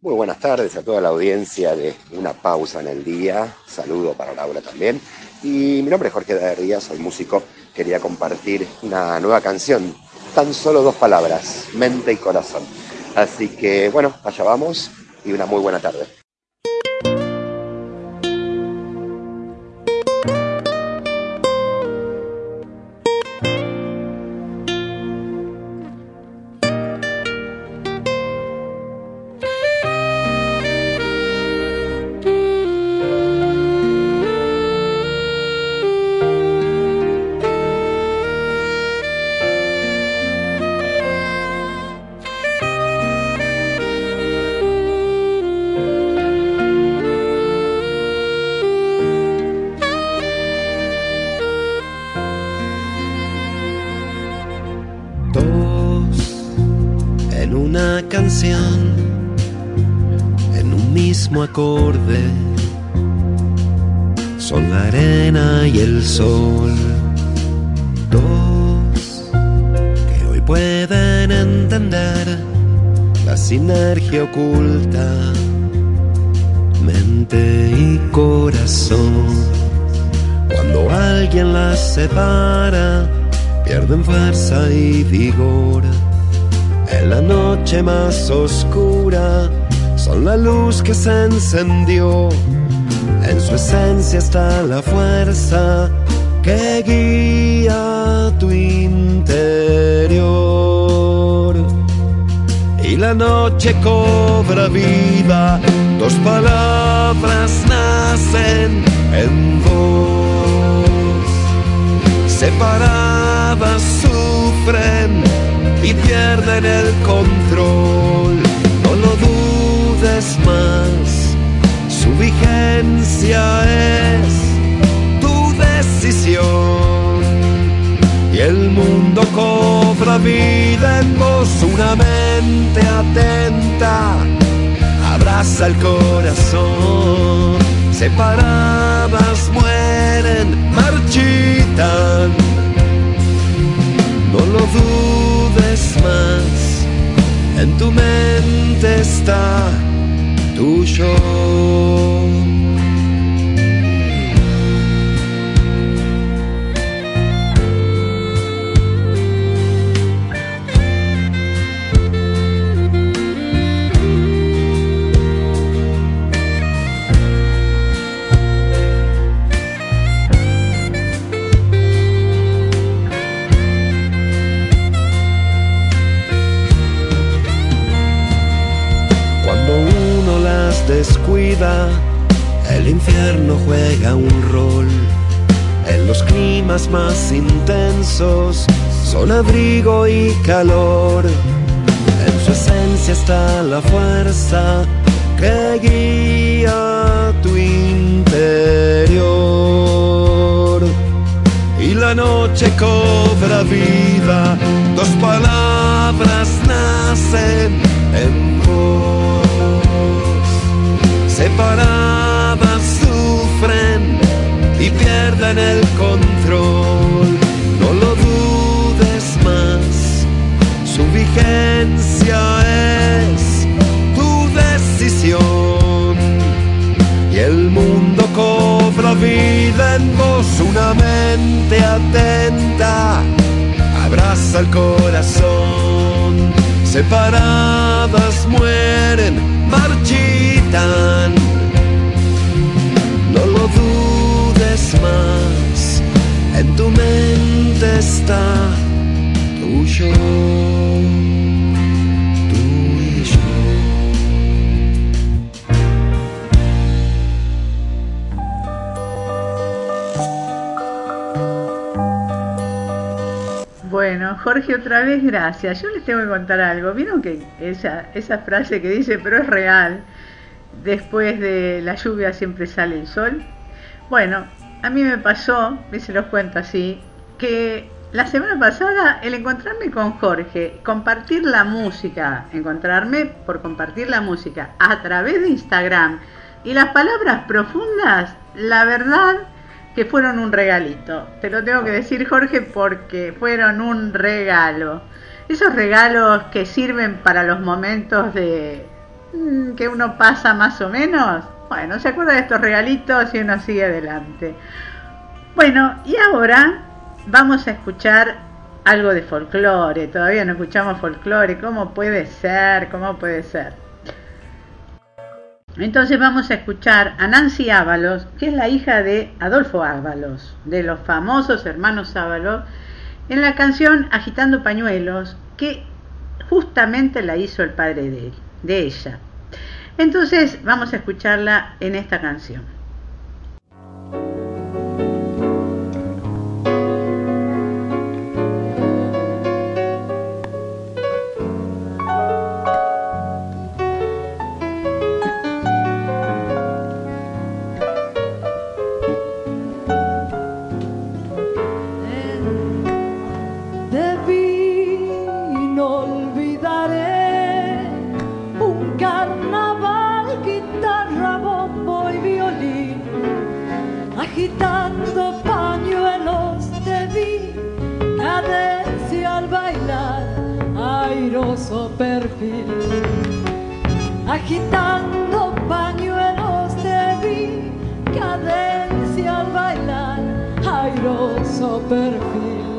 Muy buenas tardes a toda la audiencia de Una Pausa en el Día. Saludo para Laura también. Y mi nombre es Jorge Daer Díaz, soy músico. Quería compartir una nueva canción tan solo dos palabras, mente y corazón. Así que bueno, allá vamos y una muy buena tarde. Oscura son la luz que se encendió. En su esencia está la fuerza que guía tu interior. Y la noche cobra vida, dos palabras nacen en vos. Separadas sufren y pierden el control. No lo dudes más, su vigencia es tu decisión. Y el mundo cobra vida en vos, una mente atenta, abraza el corazón. Separadas mueren, marchitan. No lo dudes más, en tu mente está tu yo. El infierno juega un rol. En los climas más intensos son abrigo y calor. En su esencia está la fuerza que guía tu interior. Y la noche cobra vida, dos palabras nacen en vos. Separadas sufren y pierden el control. No lo dudes más, su vigencia es tu decisión. Y el mundo cobra vida en vos, una mente atenta, abraza el corazón. Separadas en tu mente está tu yo. Tú y yo. Bueno, Jorge, otra vez gracias. Yo les tengo que contar algo. ¿Vieron que esa, esa frase que dice, pero es real, después de la lluvia siempre sale el sol? Bueno, a mí me pasó, y se los cuento así, que la semana pasada el encontrarme con Jorge, compartir la música, encontrarme por compartir la música a través de Instagram y las palabras profundas, la verdad que fueron un regalito. Te lo tengo que decir Jorge porque fueron un regalo. Esos regalos que sirven para los momentos de mm, que uno pasa más o menos. Bueno, se acuerda de estos regalitos y uno sigue adelante. Bueno, y ahora vamos a escuchar algo de folclore. Todavía no escuchamos folclore. ¿Cómo puede ser? ¿Cómo puede ser? Entonces vamos a escuchar a Nancy Ábalos, que es la hija de Adolfo Ábalos, de los famosos hermanos Ábalos, en la canción Agitando Pañuelos, que justamente la hizo el padre de, él, de ella. Entonces vamos a escucharla en esta canción. Perfil, agitando pañuelos te vi, cadencia al bailar, airoso perfil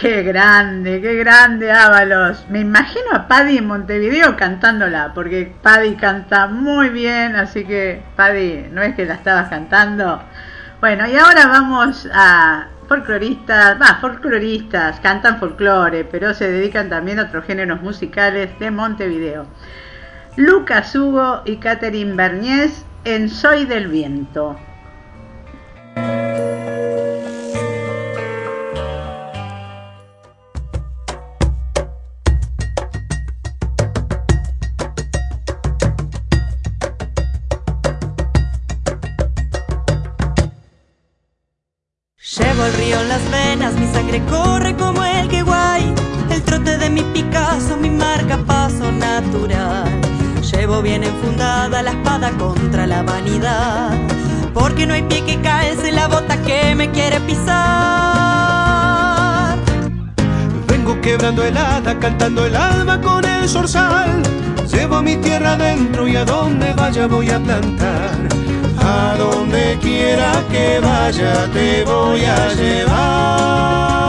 qué grande, qué grande Ábalos. Me imagino a Paddy en Montevideo cantándola, porque Paddy canta muy bien, así que Paddy, ¿no es que la estabas cantando? Bueno, y ahora vamos a folcloristas, va, folcloristas, cantan folclore, pero se dedican también a otros géneros musicales de Montevideo. Lucas Hugo y Catherine Berniés en Soy del Viento. Picasso, mi marca paso natural. Llevo bien enfundada la espada contra la vanidad. Porque no hay pie que caes en la bota que me quiere pisar. Vengo quebrando helada, cantando el alma con el zorzal. Llevo mi tierra adentro y a donde vaya voy a plantar. A donde quiera que vaya te voy a llevar.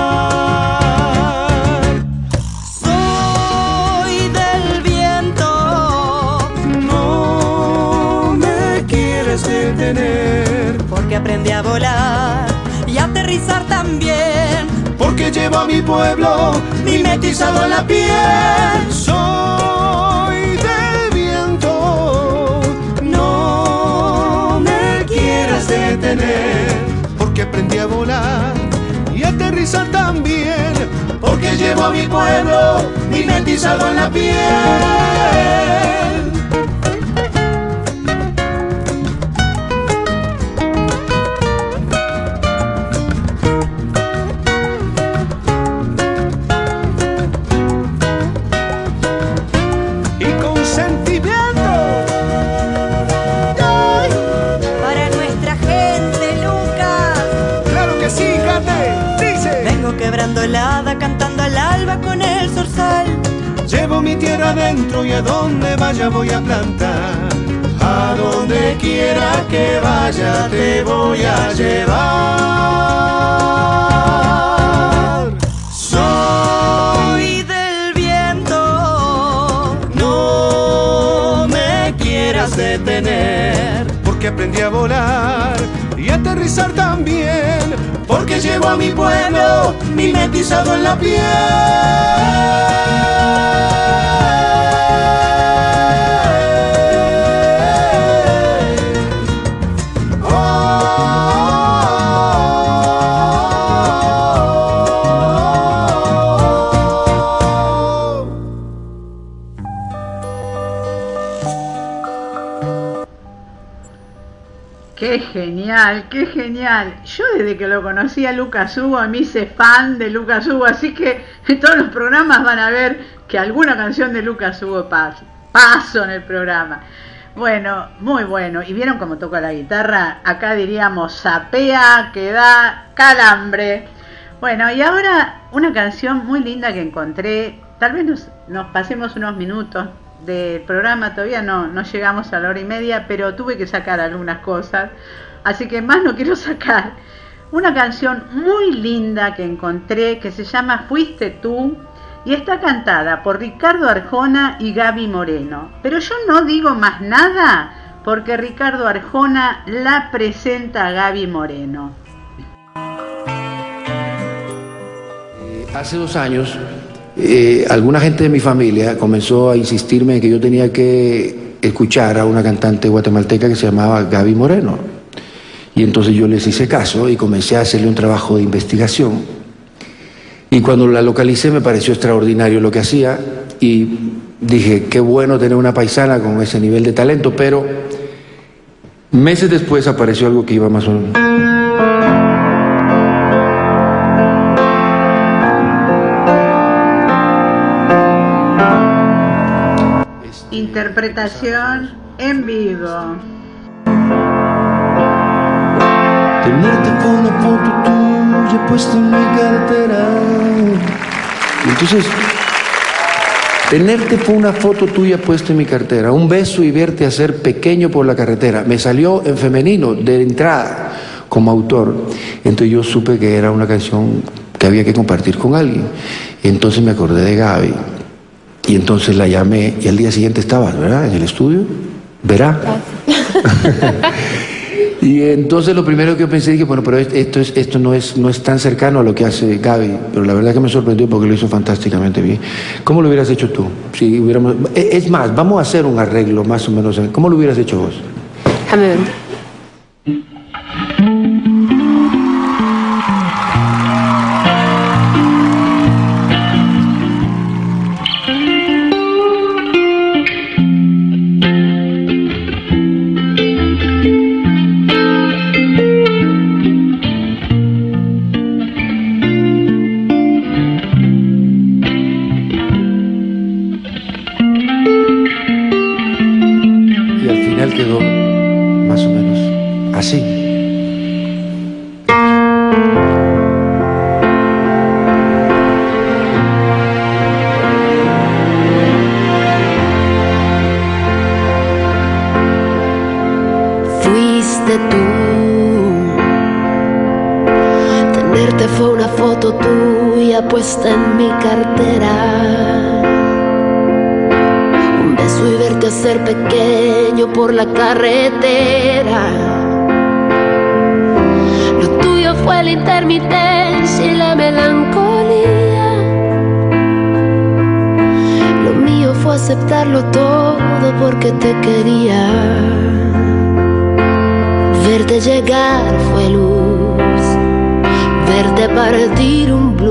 Aprendí a volar y a aterrizar también. Porque llevo a mi pueblo mimetizado en la piel. Soy del viento. No me quieras detener. Porque aprendí a volar y a aterrizar también. Porque llevo a mi pueblo mimetizado en la piel. Adentro y a donde vaya voy a plantar. A donde quiera que vaya te voy a llevar. Soy del viento. No me quieras detener, porque aprendí a volar aterrizar también, porque llevo a mi pueblo mimetizado en la piel. Genial, qué genial. Yo desde que lo conocí a Lucas Hugo me hice fan de Lucas Hugo, así que en *laughs* todos los programas van a ver que alguna canción de Lucas Hugo paso, paso en el programa. Bueno, muy bueno. ¿Y vieron cómo toca la guitarra? Acá diríamos sapea que da calambre. Bueno, y ahora una canción muy linda que encontré. Tal vez nos, nos pasemos unos minutos del programa, todavía no, no llegamos a la hora y media, pero tuve que sacar algunas cosas. Así que más no quiero sacar. una canción muy linda que encontré que se llama Fuiste tú y está cantada por Ricardo Arjona y Gaby Moreno. Pero yo no digo más nada porque Ricardo Arjona la presenta a Gaby Moreno. Hace dos años, eh, alguna gente de mi familia comenzó a insistirme en que yo tenía que escuchar a una cantante guatemalteca que se llamaba Gaby Moreno. Y entonces yo les hice caso y comencé a hacerle un trabajo de investigación. Y cuando la localicé me pareció extraordinario lo que hacía y dije, qué bueno tener una paisana con ese nivel de talento, pero meses después apareció algo que iba más o menos. Interpretación en vivo. Tenerte con una foto tuya puesta en mi cartera. Entonces, tenerte fue una foto tuya puesta en mi cartera, un beso y verte hacer pequeño por la carretera. Me salió en femenino de entrada como autor. Entonces yo supe que era una canción que había que compartir con alguien. Y entonces me acordé de Gaby. Y entonces la llamé y al día siguiente estabas, ¿verdad? En el estudio. Verá. *laughs* Y entonces lo primero que pensé, dije, bueno, pero esto, es, esto no, es, no es tan cercano a lo que hace Gaby, pero la verdad que me sorprendió porque lo hizo fantásticamente bien. ¿Cómo lo hubieras hecho tú? Si hubiéramos, e- es más, vamos a hacer un arreglo más o menos. ¿Cómo lo hubieras hecho vos? Carretera. Lo tuyo fue la intermitencia y la melancolía. Lo mío fue aceptarlo todo porque te quería. Verte llegar fue luz, verte partir un blues.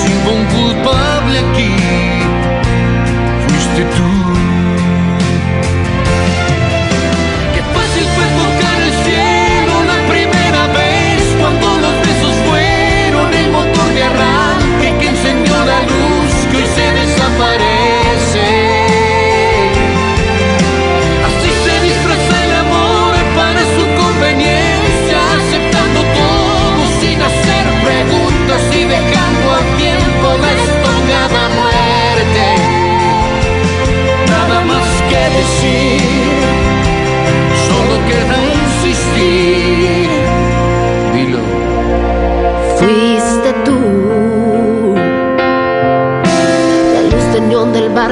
sin un culpable aquí. Fuiste tú.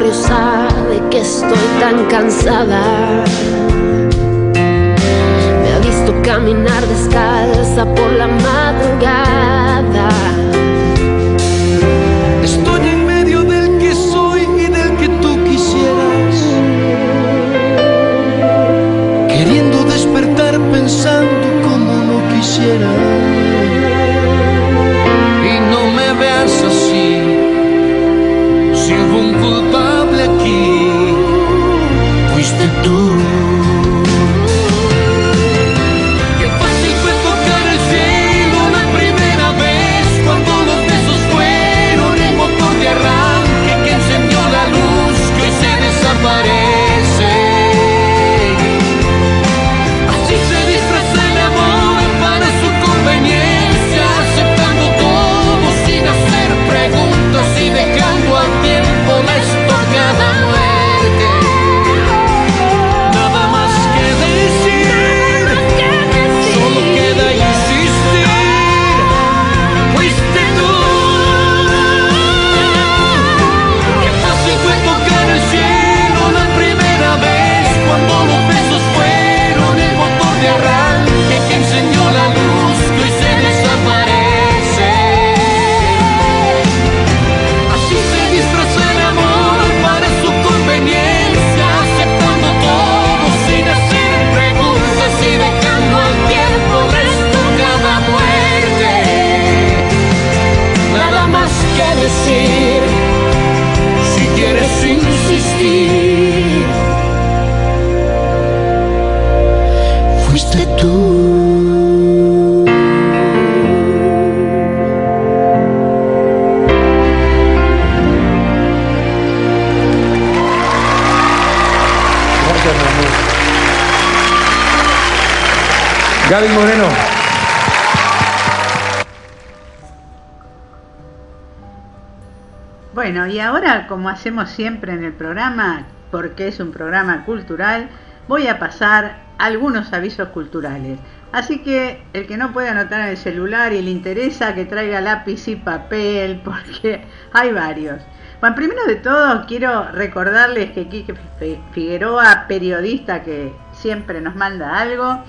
Barrio sabe que estoy tan cansada. Me ha visto caminar descalza por la madrugada. Como hacemos siempre en el programa, porque es un programa cultural, voy a pasar algunos avisos culturales. Así que el que no puede anotar en el celular y le interesa que traiga lápiz y papel, *laughs* porque hay varios. Bueno, primero de todo quiero recordarles que Quique Figueroa, periodista que siempre nos manda algo,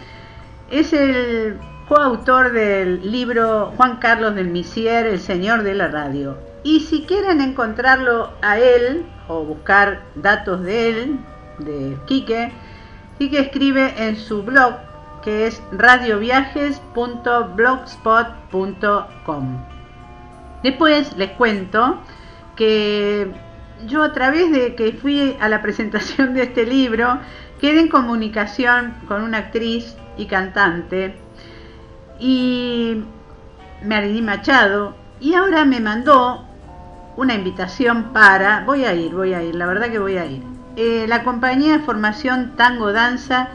es el coautor del libro Juan Carlos del Misier, El Señor de la Radio. Y si quieren encontrarlo a él o buscar datos de él, de Quique, Quique escribe en su blog que es radioviajes.blogspot.com. Después les cuento que yo a través de que fui a la presentación de este libro, quedé en comunicación con una actriz y cantante y Marilyn Machado y ahora me mandó una invitación para, voy a ir, voy a ir, la verdad que voy a ir. Eh, la compañía de formación Tango Danza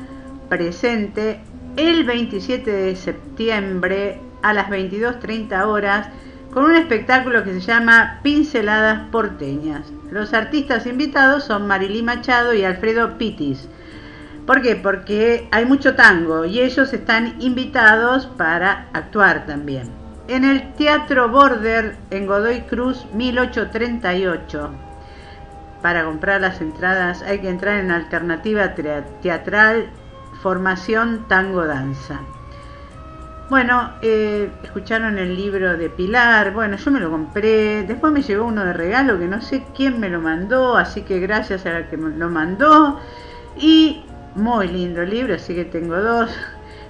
presente el 27 de septiembre a las 22.30 horas con un espectáculo que se llama Pinceladas Porteñas. Los artistas invitados son Marilí Machado y Alfredo Pitis. ¿Por qué? Porque hay mucho tango y ellos están invitados para actuar también. En el Teatro Border en Godoy Cruz 1838. Para comprar las entradas hay que entrar en alternativa teatral Formación Tango Danza. Bueno, eh, escucharon el libro de Pilar, bueno, yo me lo compré, después me llegó uno de regalo que no sé quién me lo mandó, así que gracias a la que me lo mandó. Y muy lindo libro, así que tengo dos.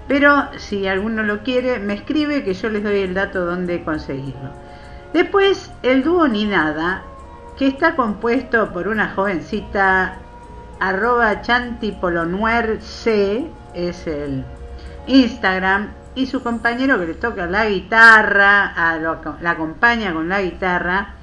Pero si alguno lo quiere, me escribe que yo les doy el dato donde conseguirlo. Después, el dúo Ni Nada, que está compuesto por una jovencita, arroba chantipolonuer C, es el Instagram, y su compañero que le toca la guitarra, lo, la acompaña con la guitarra.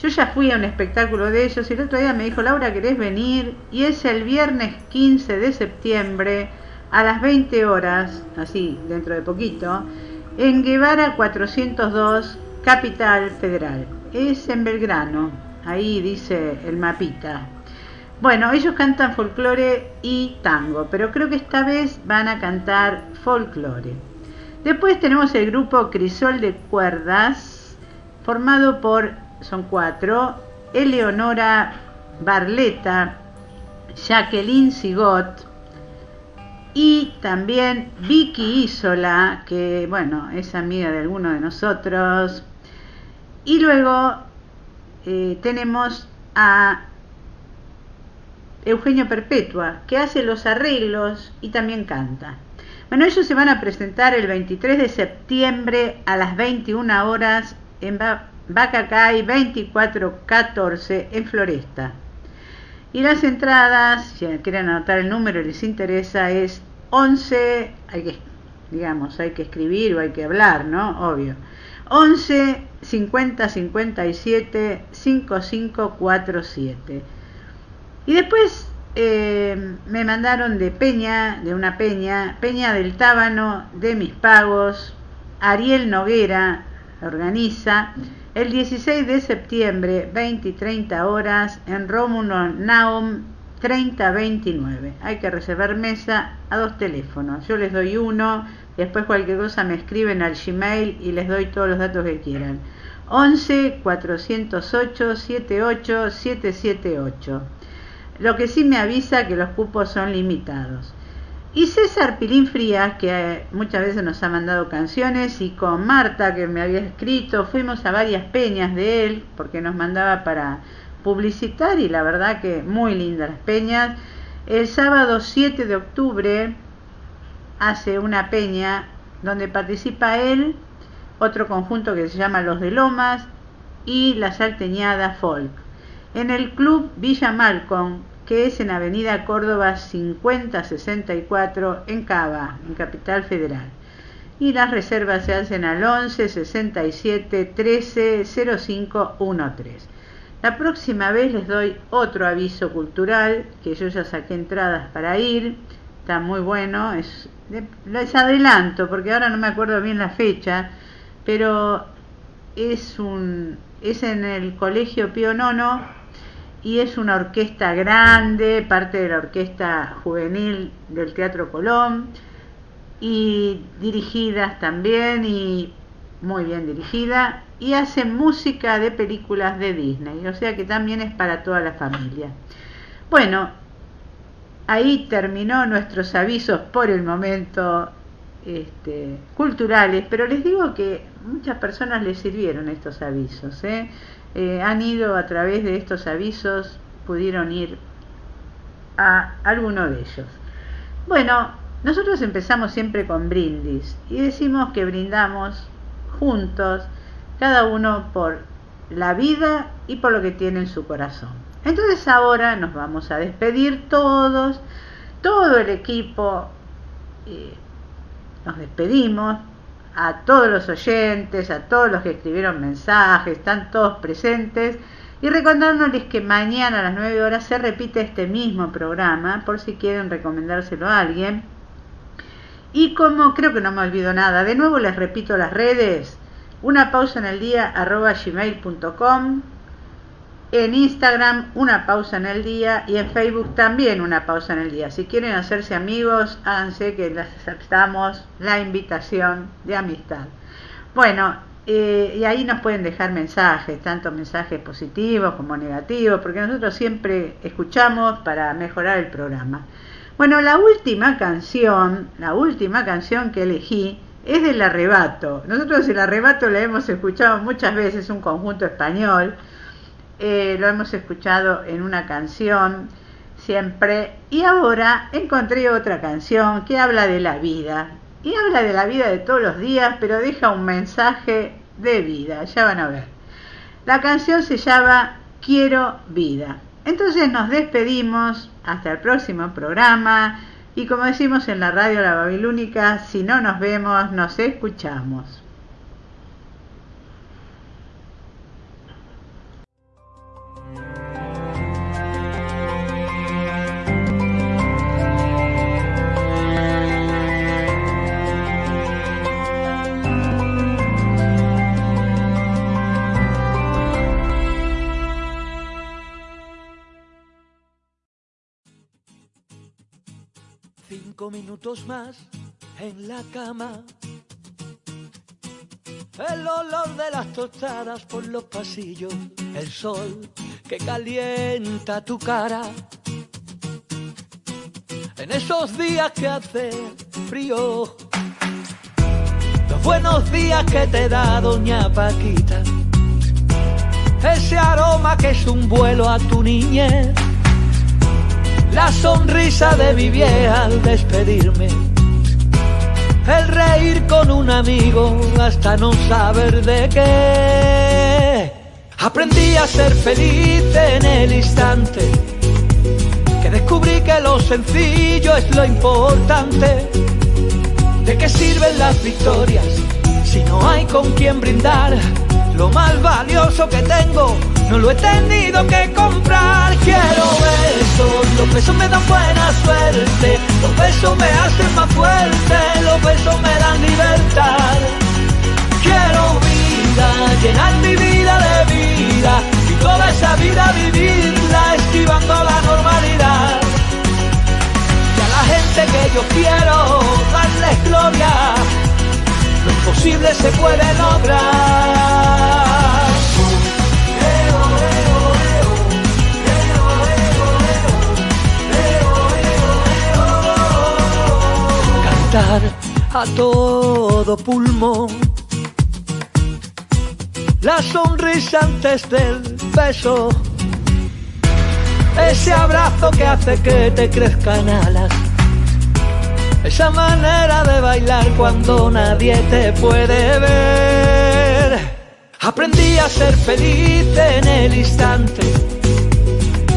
Yo ya fui a un espectáculo de ellos y el otro día me dijo, Laura, ¿querés venir? Y es el viernes 15 de septiembre a las 20 horas, así, dentro de poquito, en Guevara 402, Capital Federal. Es en Belgrano, ahí dice el mapita. Bueno, ellos cantan folclore y tango, pero creo que esta vez van a cantar folclore. Después tenemos el grupo Crisol de Cuerdas, formado por, son cuatro, Eleonora Barleta, Jacqueline Sigot y también Vicky Isola, que bueno, es amiga de alguno de nosotros. Y luego eh, tenemos a Eugenio Perpetua, que hace los arreglos y también canta. Bueno, ellos se van a presentar el 23 de septiembre a las 21 horas en Bacacay 2414 en Floresta. Y las entradas, si quieren anotar el número y les interesa, es 11, hay que, digamos, hay que escribir o hay que hablar, ¿no? Obvio. 11 50 57 5547. Y después eh, me mandaron de Peña, de una Peña, Peña del Tábano, de mis pagos, Ariel Noguera organiza el 16 de septiembre, 20 y 30 horas, en Rómulo Naum 3029. Hay que reservar mesa a dos teléfonos. Yo les doy uno, después cualquier cosa me escriben al Gmail y les doy todos los datos que quieran. 11 408 78 778 lo que sí me avisa que los cupos son limitados. Y César Pilín Frías, que eh, muchas veces nos ha mandado canciones, y con Marta, que me había escrito, fuimos a varias peñas de él, porque nos mandaba para publicitar, y la verdad que muy lindas las peñas. El sábado 7 de octubre hace una peña donde participa él, otro conjunto que se llama Los de Lomas, y la Salteñada Folk. En el Club Villa Malcom, que es en Avenida Córdoba 5064 en Cava, en Capital Federal. Y las reservas se hacen al 11 67 13 05 13. La próxima vez les doy otro aviso cultural, que yo ya saqué entradas para ir, está muy bueno. Es, les adelanto, porque ahora no me acuerdo bien la fecha, pero es, un, es en el Colegio Pío Nono y es una orquesta grande, parte de la orquesta juvenil del Teatro Colón y dirigidas también y muy bien dirigida y hacen música de películas de Disney, o sea que también es para toda la familia. Bueno, ahí terminó nuestros avisos por el momento este, culturales, pero les digo que muchas personas les sirvieron estos avisos. ¿eh? Eh, han ido a través de estos avisos, pudieron ir a alguno de ellos. Bueno, nosotros empezamos siempre con brindis y decimos que brindamos juntos, cada uno por la vida y por lo que tiene en su corazón. Entonces ahora nos vamos a despedir todos, todo el equipo, nos despedimos a todos los oyentes, a todos los que escribieron mensajes, están todos presentes y recordándoles que mañana a las 9 horas se repite este mismo programa por si quieren recomendárselo a alguien. Y como creo que no me olvido nada, de nuevo les repito las redes, una pausa en el día arroba gmail.com, en Instagram una pausa en el día y en Facebook también una pausa en el día. Si quieren hacerse amigos, háganse que les aceptamos la invitación de amistad. Bueno, eh, y ahí nos pueden dejar mensajes, tanto mensajes positivos como negativos, porque nosotros siempre escuchamos para mejorar el programa. Bueno, la última canción, la última canción que elegí es del arrebato. Nosotros el arrebato la hemos escuchado muchas veces, un conjunto español eh, lo hemos escuchado en una canción siempre y ahora encontré otra canción que habla de la vida y habla de la vida de todos los días pero deja un mensaje de vida, ya van a ver. La canción se llama Quiero vida. Entonces nos despedimos hasta el próximo programa y como decimos en la radio La Babilónica, si no nos vemos, nos escuchamos. Cinco minutos más en la cama. El olor de las tostadas por los pasillos, el sol que calienta tu cara. En esos días que hace frío, los buenos días que te da Doña Paquita, ese aroma que es un vuelo a tu niñez la sonrisa de mi vieja al despedirme, el reír con un amigo hasta no saber de qué. Aprendí a ser feliz en el instante, que descubrí que lo sencillo es lo importante. ¿De qué sirven las victorias si no hay con quien brindar? Lo más valioso que tengo no lo he tenido que comprar. Quiero besos, los besos me dan buena suerte, los besos me hacen más fuerte, los besos me dan libertad. Quiero vida, llenar mi vida de vida y toda esa vida vivirla esquivando la todo pulmón. La sonrisa antes del beso, ese abrazo que hace que te crezcan alas, esa manera de bailar cuando nadie te puede ver. Aprendí a ser feliz en el instante,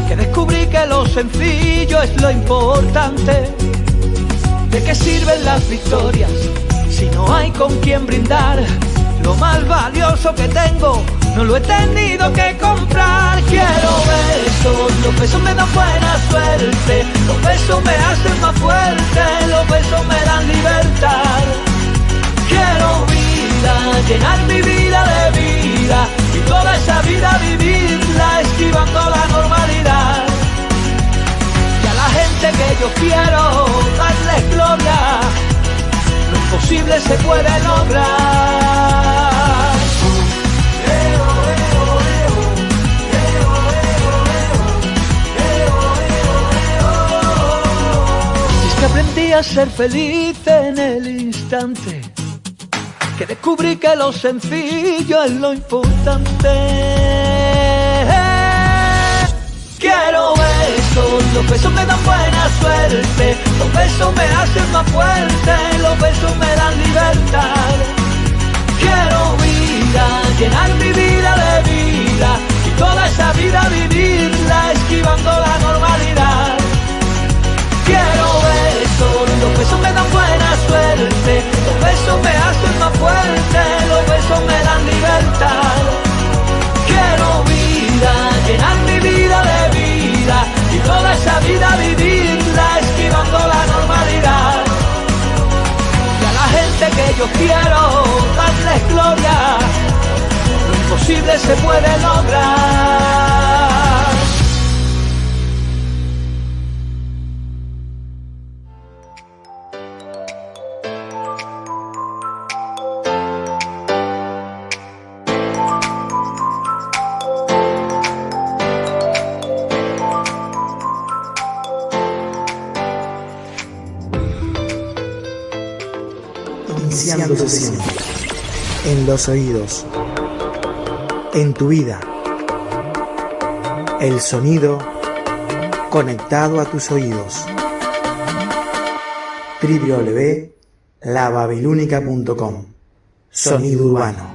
que descubrí que lo sencillo es lo importante. ¿De qué sirven las victorias si no hay con quien brindar? Lo más valioso que tengo no lo he tenido que comprar. Quiero besos, los besos me dan buena suerte, los besos me hacen más fuerte, los besos me dan libertad. Quiero vida, llenar mi vida de vida y toda esa vida vivirla esquivando la normalidad. Y a la gente que yo quiero darles gloria, lo imposible se puede lograr. Es que aprendí a ser feliz en el instante que descubrí que lo sencillo es lo importante. Quiero los besos me dan buena suerte, los besos me hacen más fuerte, los besos me dan libertad. Quiero vida, llenar mi vida de vida y toda esa vida vivirla esquivando la normalidad. Quiero besos, los besos me dan buena suerte, los besos me hacen más fuerte, los besos me dan libertad. Quiero vida, llenar mi vida de vida toda esa vida vivirla esquivando la normalidad. Y a la gente que yo quiero darles gloria, lo imposible se puede lograr. En los oídos. En tu vida. El sonido conectado a tus oídos. www.lababilúnica.com Sonido urbano.